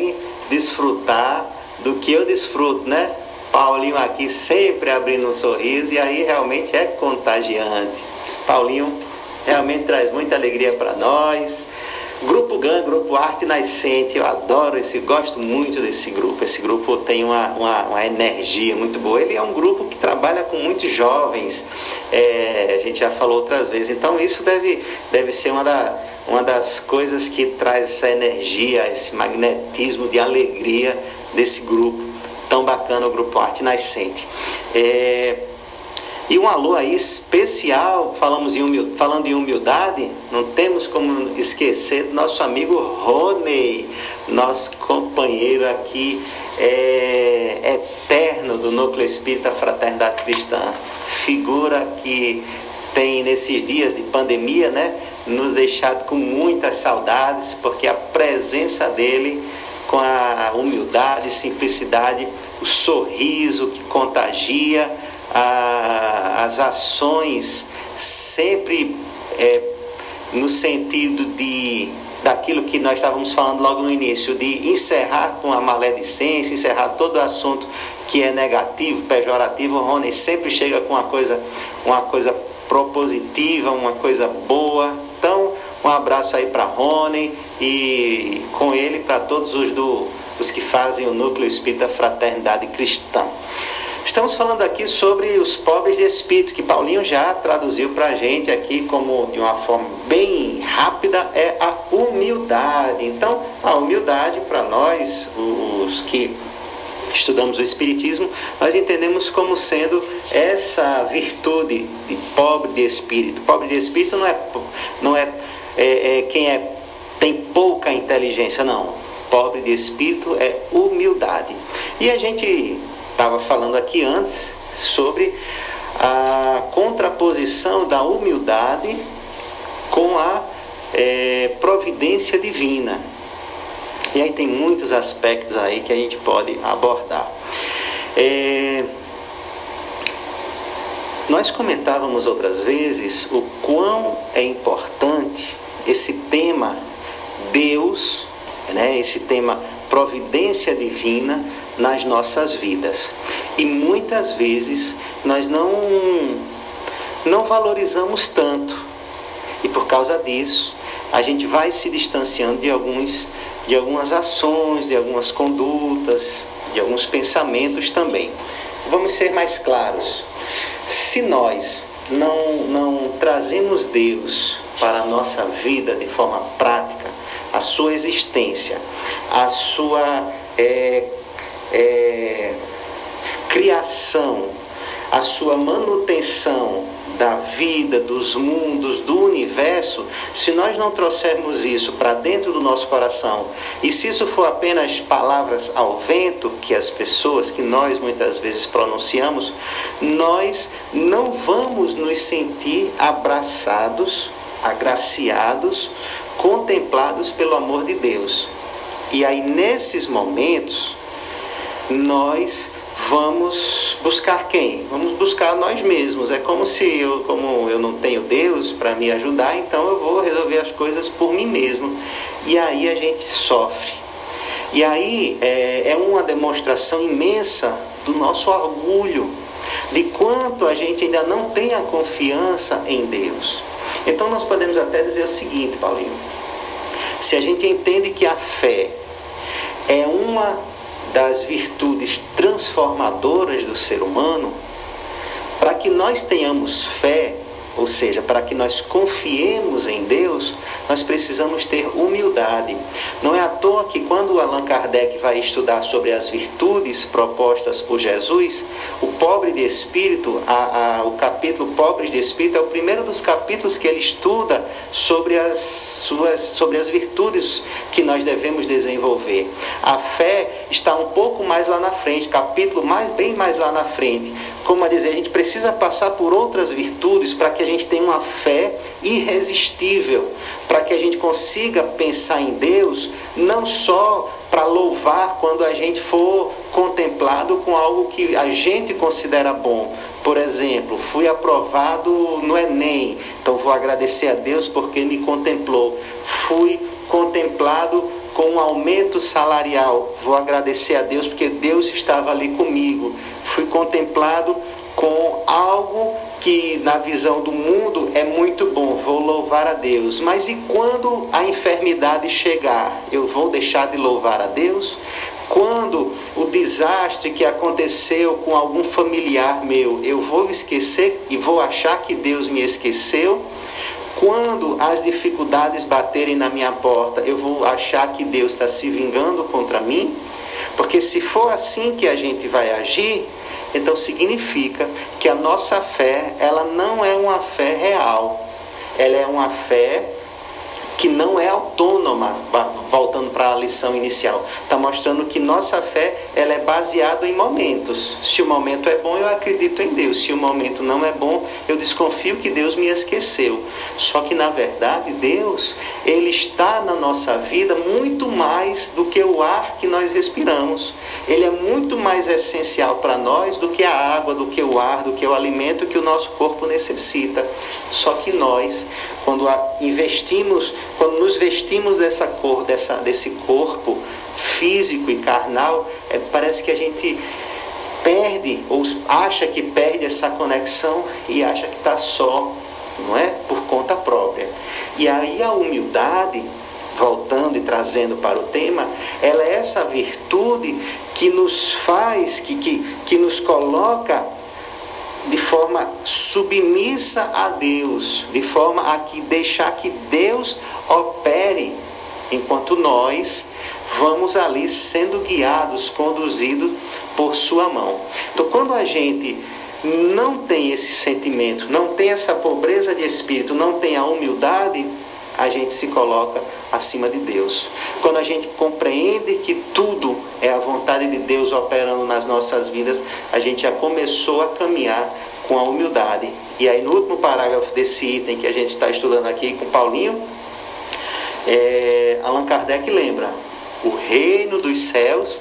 Consegue desfrutar do que eu desfruto, né? Paulinho aqui sempre abrindo um sorriso e aí realmente é contagiante. Paulinho realmente traz muita alegria para nós. Grupo GAN, Grupo Arte Nascente, eu adoro esse, gosto muito desse grupo. Esse grupo tem uma, uma, uma energia muito boa. Ele é um grupo que trabalha com muitos jovens, é, a gente já falou outras vezes. Então isso deve, deve ser uma, da, uma das coisas que traz essa energia, esse magnetismo de alegria desse grupo tão bacana, o Grupo Arte Nascente. É, e um alô aí especial, falamos em humildade, falando em humildade, não temos como esquecer nosso amigo Rony, nosso companheiro aqui é, eterno do Núcleo Espírita Fraternidade Cristã. Figura que tem nesses dias de pandemia, né, nos deixado com muitas saudades, porque a presença dele com a humildade, simplicidade, o sorriso que contagia, a, as ações sempre é, no sentido de daquilo que nós estávamos falando logo no início, de encerrar com a maledicência, encerrar todo o assunto que é negativo, pejorativo, o Rony sempre chega com uma coisa, uma coisa propositiva, uma coisa boa. Então, um abraço aí para Rony e com ele para todos os do os que fazem o núcleo espírita Fraternidade Cristã. Estamos falando aqui sobre os pobres de espírito, que Paulinho já traduziu para a gente aqui como de uma forma bem rápida, é a humildade. Então, a humildade para nós, os que estudamos o Espiritismo, nós entendemos como sendo essa virtude de pobre de espírito. Pobre de espírito não é, não é, é, é quem é, tem pouca inteligência, não. Pobre de espírito é humildade. E a gente estava falando aqui antes sobre a contraposição da humildade com a é, providência divina. E aí tem muitos aspectos aí que a gente pode abordar. É, nós comentávamos outras vezes o quão é importante esse tema Deus, né, esse tema providência divina nas nossas vidas. E muitas vezes nós não não valorizamos tanto. E por causa disso, a gente vai se distanciando de alguns de algumas ações, de algumas condutas, de alguns pensamentos também. Vamos ser mais claros. Se nós não não trazemos Deus para a nossa vida de forma prática, a sua existência, a sua é, é, criação, a sua manutenção da vida, dos mundos, do universo, se nós não trouxermos isso para dentro do nosso coração, e se isso for apenas palavras ao vento que as pessoas, que nós muitas vezes pronunciamos, nós não vamos nos sentir abraçados, agraciados, contemplados pelo amor de Deus. E aí nesses momentos, nós vamos buscar quem? Vamos buscar nós mesmos. É como se eu, como eu não tenho Deus para me ajudar, então eu vou resolver as coisas por mim mesmo. E aí a gente sofre. E aí é, é uma demonstração imensa do nosso orgulho, de quanto a gente ainda não tem a confiança em Deus. Então nós podemos até dizer o seguinte, Paulinho. Se a gente entende que a fé é uma das virtudes transformadoras do ser humano, para que nós tenhamos fé, ou seja, para que nós confiemos em Deus, nós precisamos ter humildade. Não é à toa que quando Allan Kardec vai estudar sobre as virtudes propostas por Jesus, o pobre de espírito, a, a, o capítulo Pobres de Espírito é o primeiro dos capítulos que ele estuda sobre as suas sobre as virtudes que nós devemos desenvolver. A fé está um pouco mais lá na frente, capítulo mais bem mais lá na frente. Como a dizer, a gente precisa passar por outras virtudes para que que a gente tenha uma fé irresistível, para que a gente consiga pensar em Deus não só para louvar quando a gente for contemplado com algo que a gente considera bom. Por exemplo, fui aprovado no Enem, então vou agradecer a Deus porque me contemplou. Fui contemplado com um aumento salarial, vou agradecer a Deus porque Deus estava ali comigo. Fui contemplado com algo que na visão do mundo é muito bom, vou louvar a Deus. Mas e quando a enfermidade chegar, eu vou deixar de louvar a Deus? Quando o desastre que aconteceu com algum familiar meu, eu vou esquecer e vou achar que Deus me esqueceu? Quando as dificuldades baterem na minha porta, eu vou achar que Deus está se vingando contra mim? Porque se for assim que a gente vai agir, então significa que a nossa fé, ela não é uma fé real. Ela é uma fé que não é autônoma, voltando para a lição inicial. Está mostrando que nossa fé ela é baseada em momentos. Se o momento é bom, eu acredito em Deus. Se o momento não é bom, eu desconfio que Deus me esqueceu. Só que na verdade, Deus, ele está na nossa vida muito mais do que o ar que nós respiramos. Ele é muito mais essencial para nós do que a água, do que o ar, do que o alimento que o nosso corpo necessita. Só que nós, quando investimos quando nos vestimos dessa cor, dessa, desse corpo físico e carnal, é, parece que a gente perde ou acha que perde essa conexão e acha que está só, não é? Por conta própria. E aí a humildade, voltando e trazendo para o tema, ela é essa virtude que nos faz, que, que, que nos coloca de forma submissa a Deus, de forma a que deixar que Deus opere, enquanto nós vamos ali sendo guiados, conduzidos por sua mão. Então, quando a gente não tem esse sentimento, não tem essa pobreza de espírito, não tem a humildade, a gente se coloca acima de Deus. Quando a gente compreende que tudo é a vontade de Deus operando nas nossas vidas, a gente já começou a caminhar com a humildade. E aí, no último parágrafo desse item que a gente está estudando aqui com Paulinho, é, Allan Kardec lembra: o reino dos céus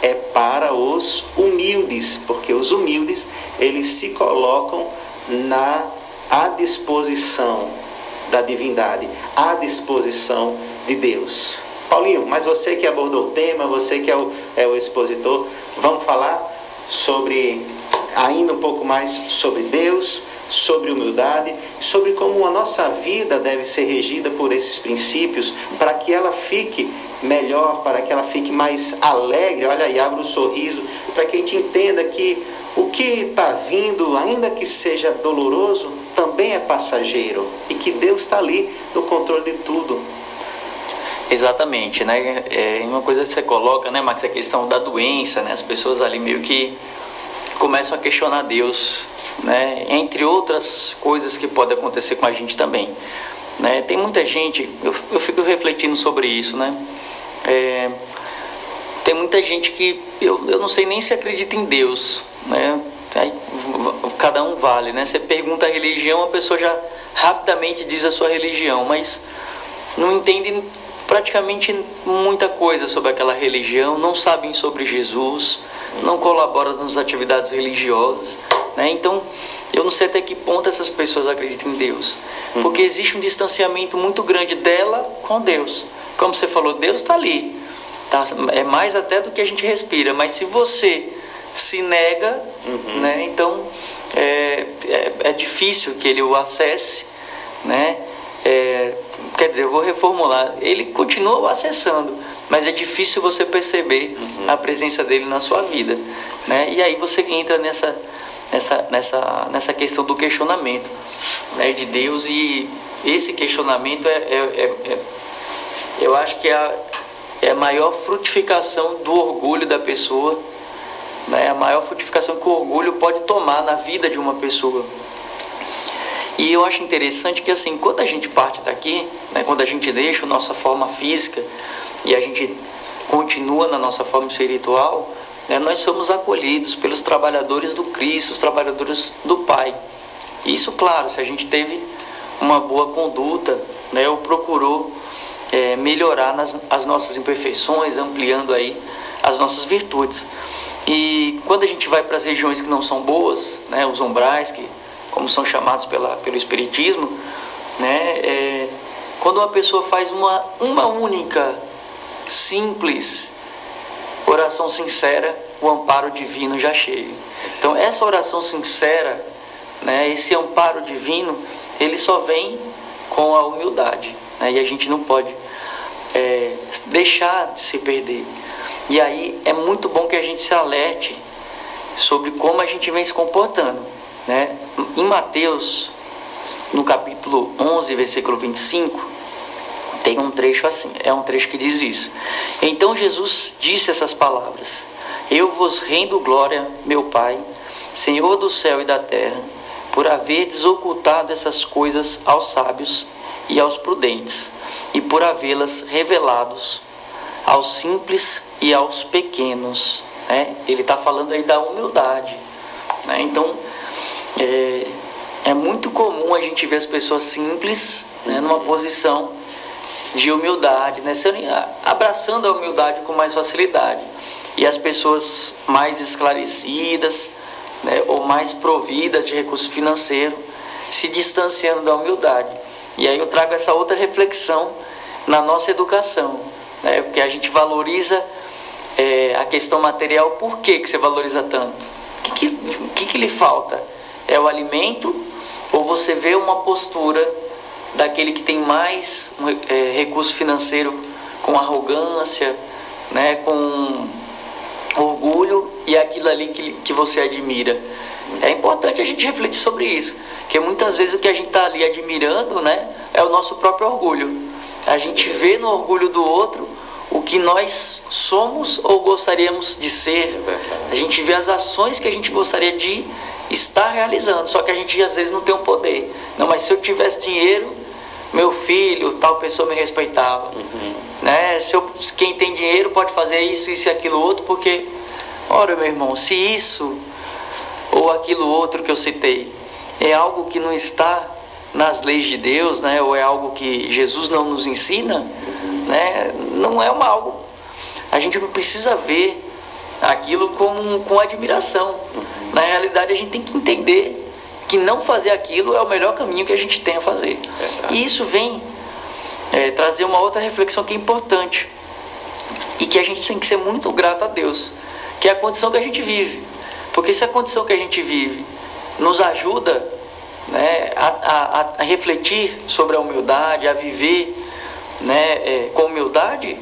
é para os humildes, porque os humildes eles se colocam na à disposição da divindade, à disposição de Deus. Paulinho, mas você que abordou o tema, você que é o, é o expositor, vamos falar sobre ainda um pouco mais sobre Deus, sobre humildade, sobre como a nossa vida deve ser regida por esses princípios, para que ela fique melhor, para que ela fique mais alegre. Olha aí, abre o um sorriso, para que a gente entenda que o que está vindo, ainda que seja doloroso, também é passageiro e que Deus está ali no controle de tudo. Exatamente, né? É uma coisa que você coloca, né, Max, a questão da doença, né? As pessoas ali meio que começam a questionar Deus, né? Entre outras coisas que podem acontecer com a gente também. Né? Tem muita gente, eu, eu fico refletindo sobre isso, né? É, tem muita gente que eu, eu não sei nem se acredita em Deus, né? Aí, cada um vale, né? Você pergunta a religião, a pessoa já rapidamente diz a sua religião, mas não entende praticamente muita coisa sobre aquela religião, não sabem sobre Jesus, não colaboram nas atividades religiosas, né? Então, eu não sei até que ponto essas pessoas acreditam em Deus, porque existe um distanciamento muito grande dela com Deus. Como você falou, Deus está ali, tá? é mais até do que a gente respira, mas se você se nega, uhum. né? Então é, é, é, difícil que ele o acesse, né? É, quer dizer, eu vou reformular. Ele continua acessando, mas é difícil você perceber uhum. a presença dele na sua vida, né? E aí você entra nessa nessa nessa nessa questão do questionamento, né? De Deus e esse questionamento é, é, é, é eu acho que é a, é a maior frutificação do orgulho da pessoa né, a maior frutificação que o orgulho pode tomar na vida de uma pessoa. E eu acho interessante que assim, quando a gente parte daqui, né, quando a gente deixa a nossa forma física e a gente continua na nossa forma espiritual, né, nós somos acolhidos pelos trabalhadores do Cristo, os trabalhadores do Pai. Isso, claro, se a gente teve uma boa conduta, né, ou procurou é, melhorar nas, as nossas imperfeições, ampliando aí as nossas virtudes. E quando a gente vai para as regiões que não são boas, né, os umbrais, que, como são chamados pela, pelo Espiritismo, né, é, quando uma pessoa faz uma, uma única, simples oração sincera, o amparo divino já chega. Então, essa oração sincera, né, esse amparo divino, ele só vem com a humildade. Né, e a gente não pode é, deixar de se perder. E aí é muito bom que a gente se alerte sobre como a gente vem se comportando. Né? Em Mateus, no capítulo 11, versículo 25, tem um trecho assim, é um trecho que diz isso. Então Jesus disse essas palavras: Eu vos rendo glória, meu Pai, Senhor do céu e da terra, por haver desocultado essas coisas aos sábios e aos prudentes, e por havê-las revelados aos simples e aos pequenos. Né? Ele está falando aí da humildade. Né? Então, é, é, muito comum a gente ver as pessoas simples né, numa posição de humildade, né? abraçando a humildade com mais facilidade. E as pessoas mais esclarecidas né, ou mais providas de recurso financeiro se distanciando da humildade. E aí eu trago essa outra reflexão na nossa educação né? porque a gente valoriza é, a questão material. Por que, que você valoriza tanto? O que, que, que, lhe falta? É o alimento ou você vê uma postura daquele que tem mais é, recurso financeiro com arrogância, né, com orgulho e aquilo ali que, que você admira. É importante a gente refletir sobre isso, porque muitas vezes o que a gente está ali admirando né, é o nosso próprio orgulho. A gente vê no orgulho do outro o que nós somos ou gostaríamos de ser. A gente vê as ações que a gente gostaria de estar realizando, só que a gente às vezes não tem o um poder. Não, mas se eu tivesse dinheiro, meu filho, tal pessoa me respeitava. Uhum. Né? Se eu, quem tem dinheiro pode fazer isso, isso e aquilo outro, porque, ora meu irmão, se isso ou aquilo outro que eu citei é algo que não está nas leis de Deus, né, ou é algo que Jesus não nos ensina, né, não é uma algo. A gente não precisa ver aquilo com, com admiração. Na realidade, a gente tem que entender que não fazer aquilo é o melhor caminho que a gente tem a fazer. E isso vem é, trazer uma outra reflexão que é importante e que a gente tem que ser muito grato a Deus, que é a condição que a gente vive. Porque se a condição que a gente vive nos ajuda né, a, a, a refletir sobre a humildade, a viver né, é, com humildade,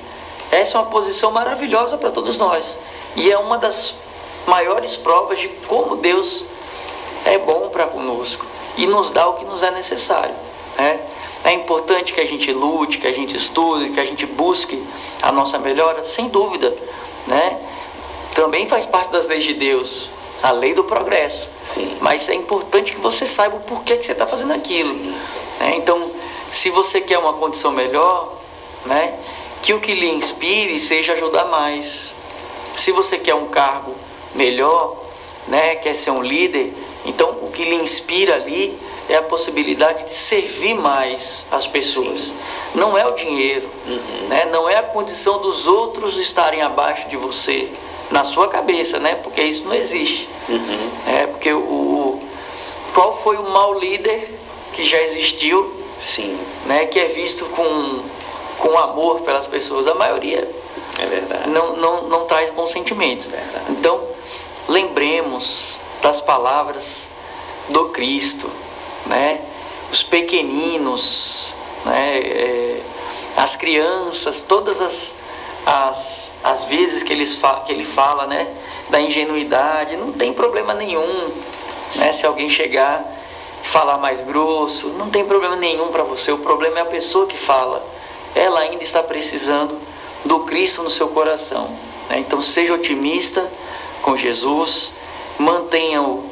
essa é uma posição maravilhosa para todos nós. E é uma das maiores provas de como Deus é bom para conosco e nos dá o que nos é necessário. Né? É importante que a gente lute, que a gente estude, que a gente busque a nossa melhora, sem dúvida. Né? Também faz parte das leis de Deus a lei do progresso. Sim. Mas é importante que você saiba o porquê que você está fazendo aquilo. né? Então, se você quer uma condição melhor, né, que o que lhe inspire seja ajudar mais. Se você quer um cargo melhor, né, quer ser um líder, então o que lhe inspira ali é a possibilidade de servir mais as pessoas. Não é o dinheiro, né? não é a condição dos outros estarem abaixo de você, na sua cabeça, né? porque isso não existe. É porque o, o- qual foi o mau líder que já existiu, Sim, né? que é visto com, com amor pelas pessoas? A maioria é verdade. não, não, não traz bons sentimentos. Verdade. Então, lembremos das palavras do Cristo, né? Os pequeninos, né? É, as crianças, todas as, as, as vezes que, eles que ele fala, né? Da ingenuidade, não tem problema nenhum, né? Se alguém chegar e falar mais grosso, não tem problema nenhum para você. O problema é a pessoa que fala. Ela ainda está precisando do Cristo no seu coração. né? Então seja otimista com Jesus, mantenha-o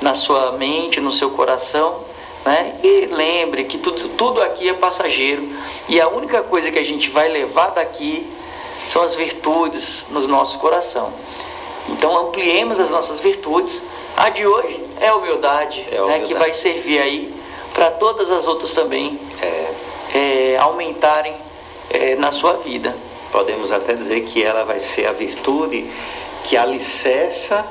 na sua mente, no seu coração, né? e lembre que tudo, tudo aqui é passageiro e a única coisa que a gente vai levar daqui são as virtudes no nosso coração. Então ampliemos as nossas virtudes. A de hoje é a humildade, É a né? humildade. que vai servir aí para todas as outras também É, é, aumentarem é, na sua vida. podemos até dizer que ela vai ser a virtude que alicerça,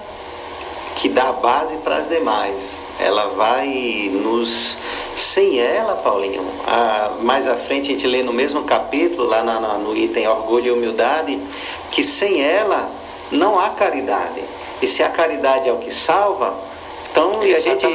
que dá base para as demais. Ela vai nos. Sem ela, Paulinho, ah, mais à frente a gente lê no mesmo capítulo, lá na- na- no item Orgulho e Humildade, que sem ela não há caridade. E se a caridade é o que salva, então e a gente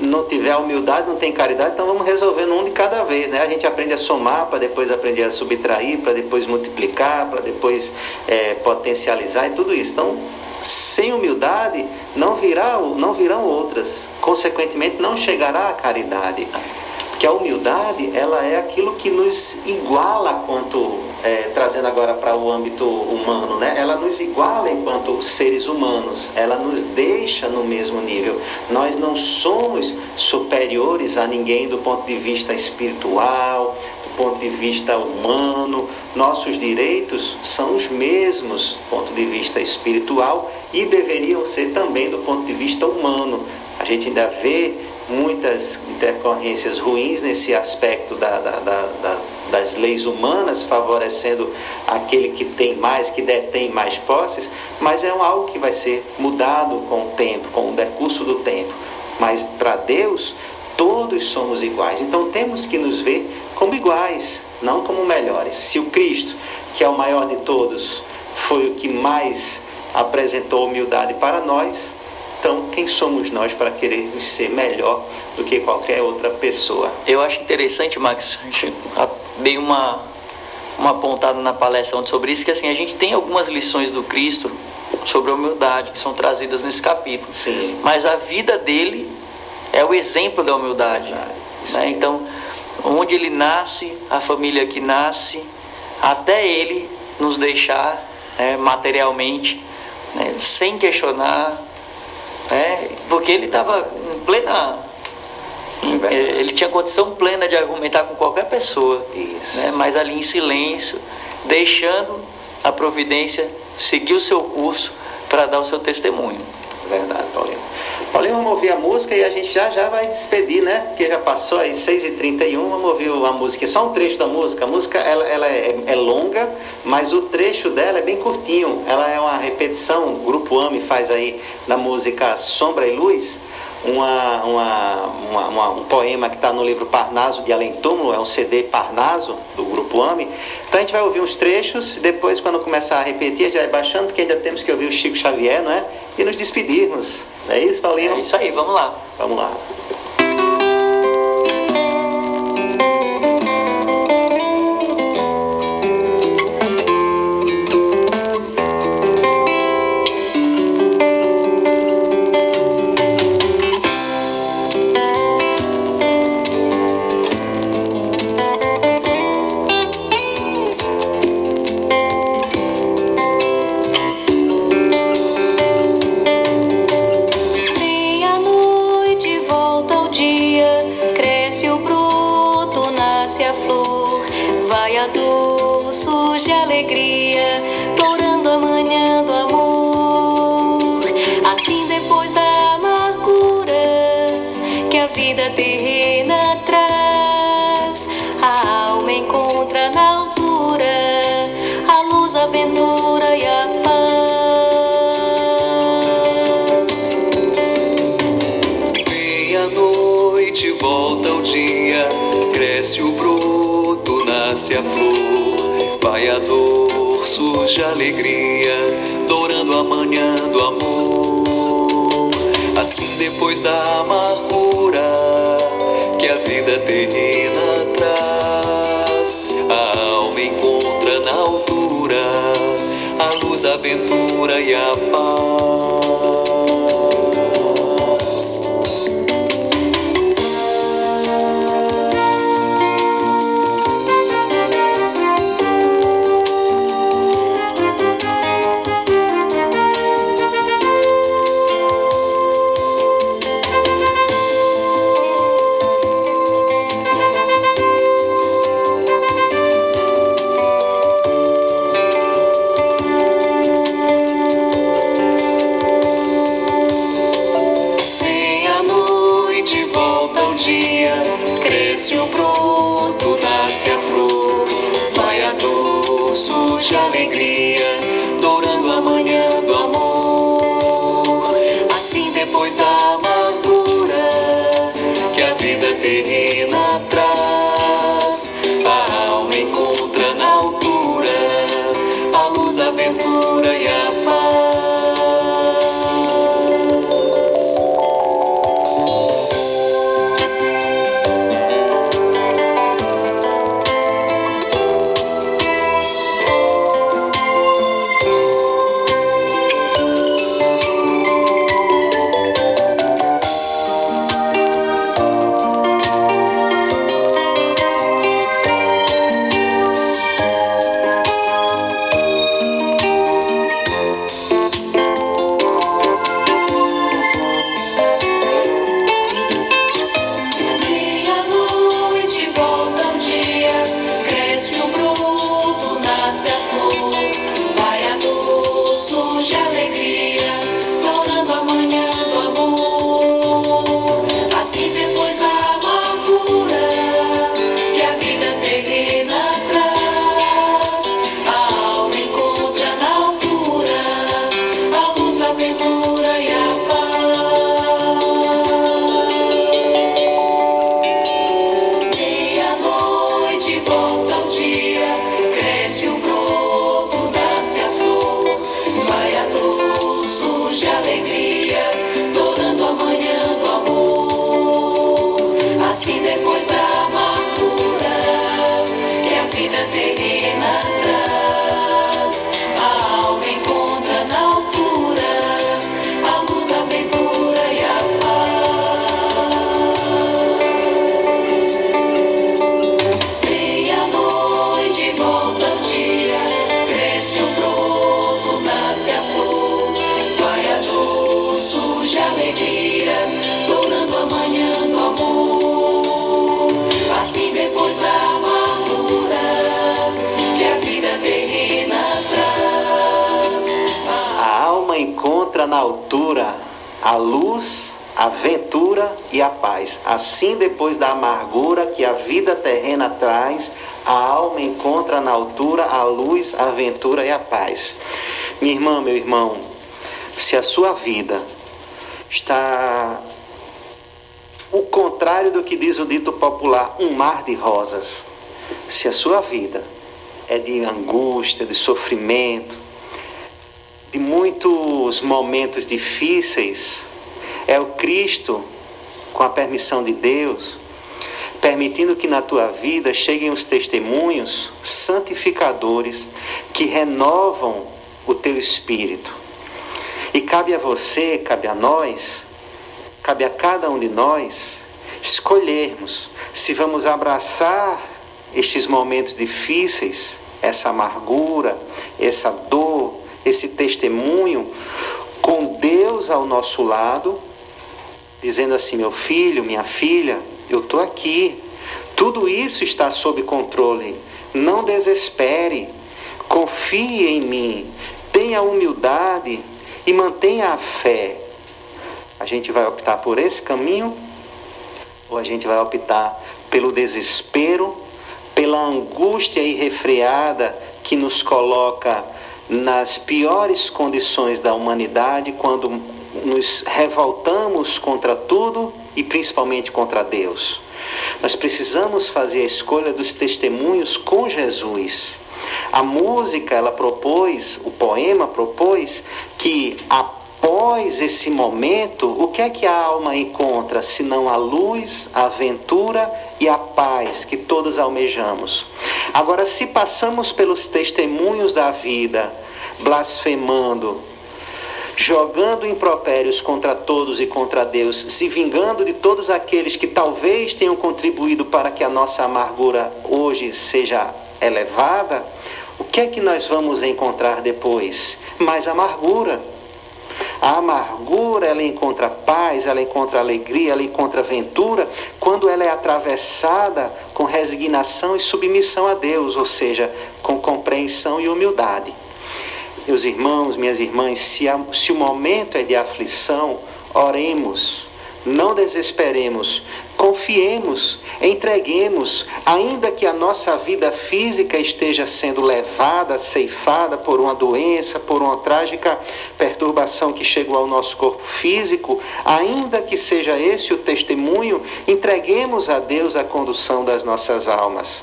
não tiver a humildade, não tem caridade, então vamos resolvendo um de cada vez, né? A gente aprende a somar para depois aprender a subtrair, para depois multiplicar, para depois eh, potencializar e tudo isso. Então, sem humildade não virá, não virão outras. Consequentemente, não chegará a caridade. Porque a humildade, ela é aquilo que nos iguala quanto, eh, trazendo agora para o âmbito humano, né? Ela nos iguala enquanto seres humanos, ela nos deixa no mesmo nível. Nós não somos superiores a ninguém do ponto de vista espiritual, ponto de vista humano. Nossos direitos são os mesmos do ponto de vista espiritual e deveriam ser também do ponto de vista humano. A gente ainda vê muitas intercorrências ruins nesse aspecto da, da- da- da- das leis humanas, favorecendo aquele que tem mais, que detém mais posses, mas é algo que vai ser mudado com o tempo, com o decurso do tempo. Mas para Deus, todos somos iguais. Então temos que nos ver como iguais, não como melhores. Se o Cristo, que é o maior de todos, foi o que mais apresentou humildade para nós, então quem somos nós para querermos ser melhor do que qualquer outra pessoa? Eu acho interessante, Max, dei uma, uma apontada na palestra ontem sobre isso, que assim, a gente tem algumas lições do Cristo sobre a humildade que são trazidas nesse capítulo. Sim. Mas a vida dele é o exemplo da humildade. Né? Então, onde ele nasce, a família que nasce, até ele nos deixar né, materialmente, né, sem questionar, né, porque ele estava em plena. verdade. ele tinha condição plena de argumentar com qualquer pessoa, né, mas ali em silêncio, deixando a providência seguir o seu curso para dar o seu testemunho. Verdade, Paulinho. Paulinho, vamos ouvir a música e a gente já já vai despedir, né? Porque já passou aí 6h31, vamos ouvir a música. Só um trecho da música. A música ela, ela é, é longa, mas o trecho dela é bem curtinho. Ela é uma repetição, o Grupo AME faz aí na música Sombra e Luz. Uma, uma, uma- um poema que está no livro Parnaso de Além Túmulo, é um CD Parnaso do Grupo AME. Então a gente vai ouvir uns trechos, depois quando começar a repetir, a gente vai baixando, porque ainda temos que ouvir o Chico Xavier, não é? E nos despedirmos. Não é isso, Paulinho? É isso aí, vamos lá. Vamos lá. Nasce a flor, vai a dor, surge a alegria, dourando a manhã do amor. Assim depois da amargura que a vida terrena traz, a alma encontra na altura a luz, a aventura e a paz. Sua vida está o contrário do que diz o dito popular, um mar de rosas, se a sua vida é de angústia, de sofrimento, de muitos momentos difíceis, é o Cristo, com a permissão de Deus, permitindo que na tua vida cheguem os testemunhos santificadores que renovam o teu espírito. E cabe a você, cabe a nós, cabe a cada um de nós escolhermos se vamos abraçar estes momentos difíceis, essa amargura, essa dor, esse testemunho, com Deus ao nosso lado, dizendo assim: meu filho, minha filha, eu estou aqui, tudo isso está sob controle, não desespere, confie em mim, tenha humildade e mantenha a fé. A gente vai optar por esse caminho ou a gente vai optar pelo desespero, pela angústia irrefreada que nos coloca nas piores condições da humanidade quando nos revoltamos contra tudo e principalmente contra Deus. Nós precisamos fazer a escolha dos testemunhos com Jesus. A música, ela propôs, o poema propôs que após esse momento, o que é que a alma encontra senão a luz, a aventura e a paz que todos almejamos? Agora, se passamos pelos testemunhos da vida, blasfemando, jogando impropérios contra todos e contra Deus, se vingando de todos aqueles que talvez tenham contribuído para que a nossa amargura hoje seja elevada, o que é que nós vamos encontrar depois? Mais amargura. A amargura, ela encontra paz, ela encontra alegria, ela encontra aventura quando ela é atravessada com resignação e submissão a Deus, ou seja, com compreensão e humildade. Meus irmãos, minhas irmãs, se, a, se o momento é de aflição, oremos, não desesperemos, confiemos, entreguemos, ainda que a nossa vida física esteja sendo levada, ceifada por uma doença, por uma trágica perturbação que chegou ao nosso corpo físico, ainda que seja esse o testemunho, entreguemos a Deus a condução das nossas almas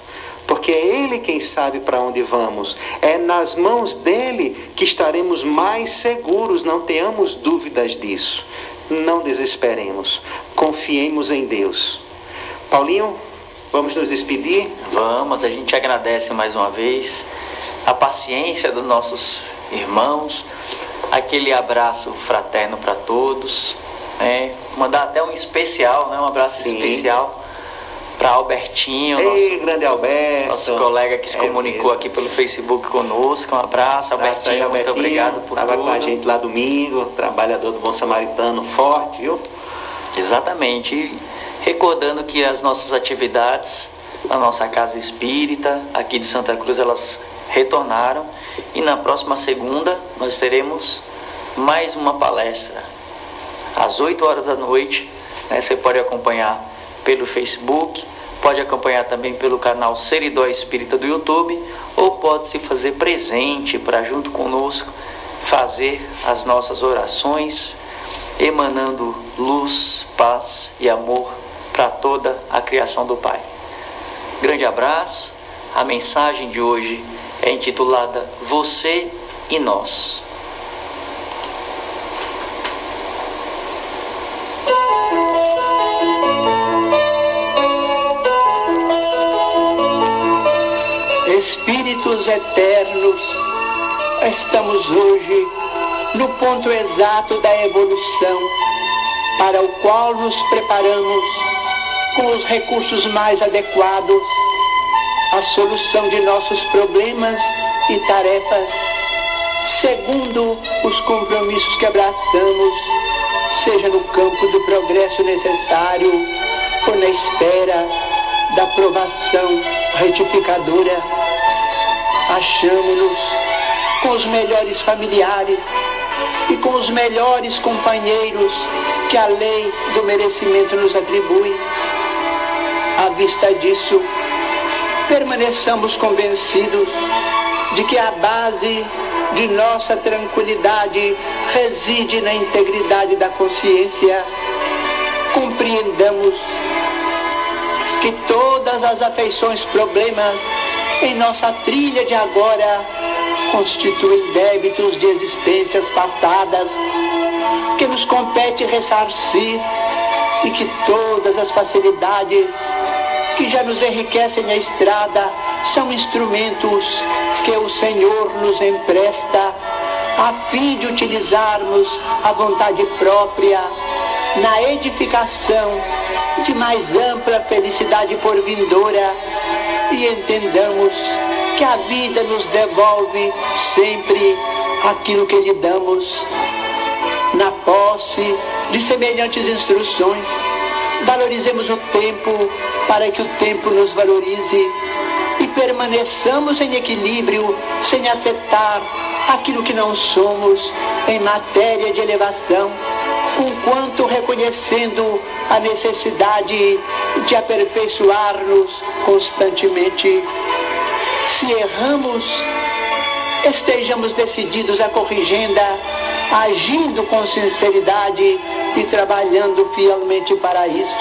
porque é Ele quem sabe para onde vamos. É nas mãos dele que estaremos mais seguros, não tenhamos dúvidas disso. Não desesperemos, confiemos em Deus. Paulinho, vamos nos despedir? Vamos, a gente agradece mais uma vez a paciência dos nossos irmãos, aquele abraço fraterno para todos, né? mandar até um especial, né? um abraço Sim. especial para Albertinho, Ei, nosso, grande Alberto, nosso colega que se é comunicou aqui pelo Facebook conosco. Um abraço, Albertinho, aí, Albertinho, muito obrigado por Tava tudo. com a gente lá domingo, trabalhador do Bom Samaritano forte, viu? Exatamente. E recordando que as nossas atividades na nossa casa espírita aqui de Santa Cruz, elas retornaram e na próxima segunda nós teremos mais uma palestra às 8 horas da noite. Né? Você pode acompanhar pelo Facebook, pode acompanhar também pelo canal Seridó Espírita do YouTube ou pode se fazer presente para junto conosco fazer as nossas orações, emanando luz, paz e amor para toda a criação do Pai. Grande abraço. A mensagem de hoje é intitulada Você e Nós. [LAUGHS] espíritos eternos, estamos hoje no ponto exato da evolução, para o qual nos preparamos com os recursos mais adequados à solução de nossos problemas e tarefas, segundo os compromissos que abraçamos, seja no campo do progresso necessário ou na espera da aprovação retificadora achamos-nos com os melhores familiares e com os melhores companheiros que a lei do merecimento nos atribui. À vista disso, permaneçamos convencidos de que a base de nossa tranquilidade reside na integridade da consciência. Compreendamos que todas as afeições, problemas em nossa trilha de agora. Constituem débitos de existências passadas que nos compete ressarcir e que todas as facilidades que já nos enriquecem a estrada são instrumentos que o Senhor nos empresta a fim de utilizarmos a vontade própria na edificação de mais ampla felicidade por vindoura e entendamos que a vida nos devolve sempre aquilo que lhe damos na posse de semelhantes instruções. Valorizemos o tempo para que o tempo nos valorize e permaneçamos em equilíbrio sem afetar aquilo que não somos em matéria de elevação um quanto reconhecendo a necessidade de aperfeiçoar-nos constantemente. Se erramos, estejamos decididos a corrigenda, agindo com sinceridade e trabalhando fielmente para isso.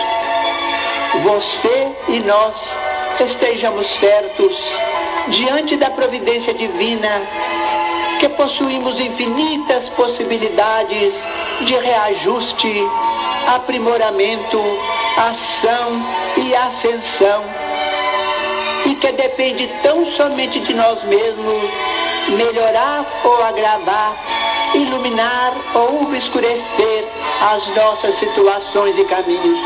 Você e nós estejamos certos, diante da providência divina, que possuímos infinitas possibilidades de reajuste, aprimoramento, ação e ascensão, e que depende tão somente de nós mesmos melhorar ou agravar, iluminar ou obscurecer as nossas situações e caminhos.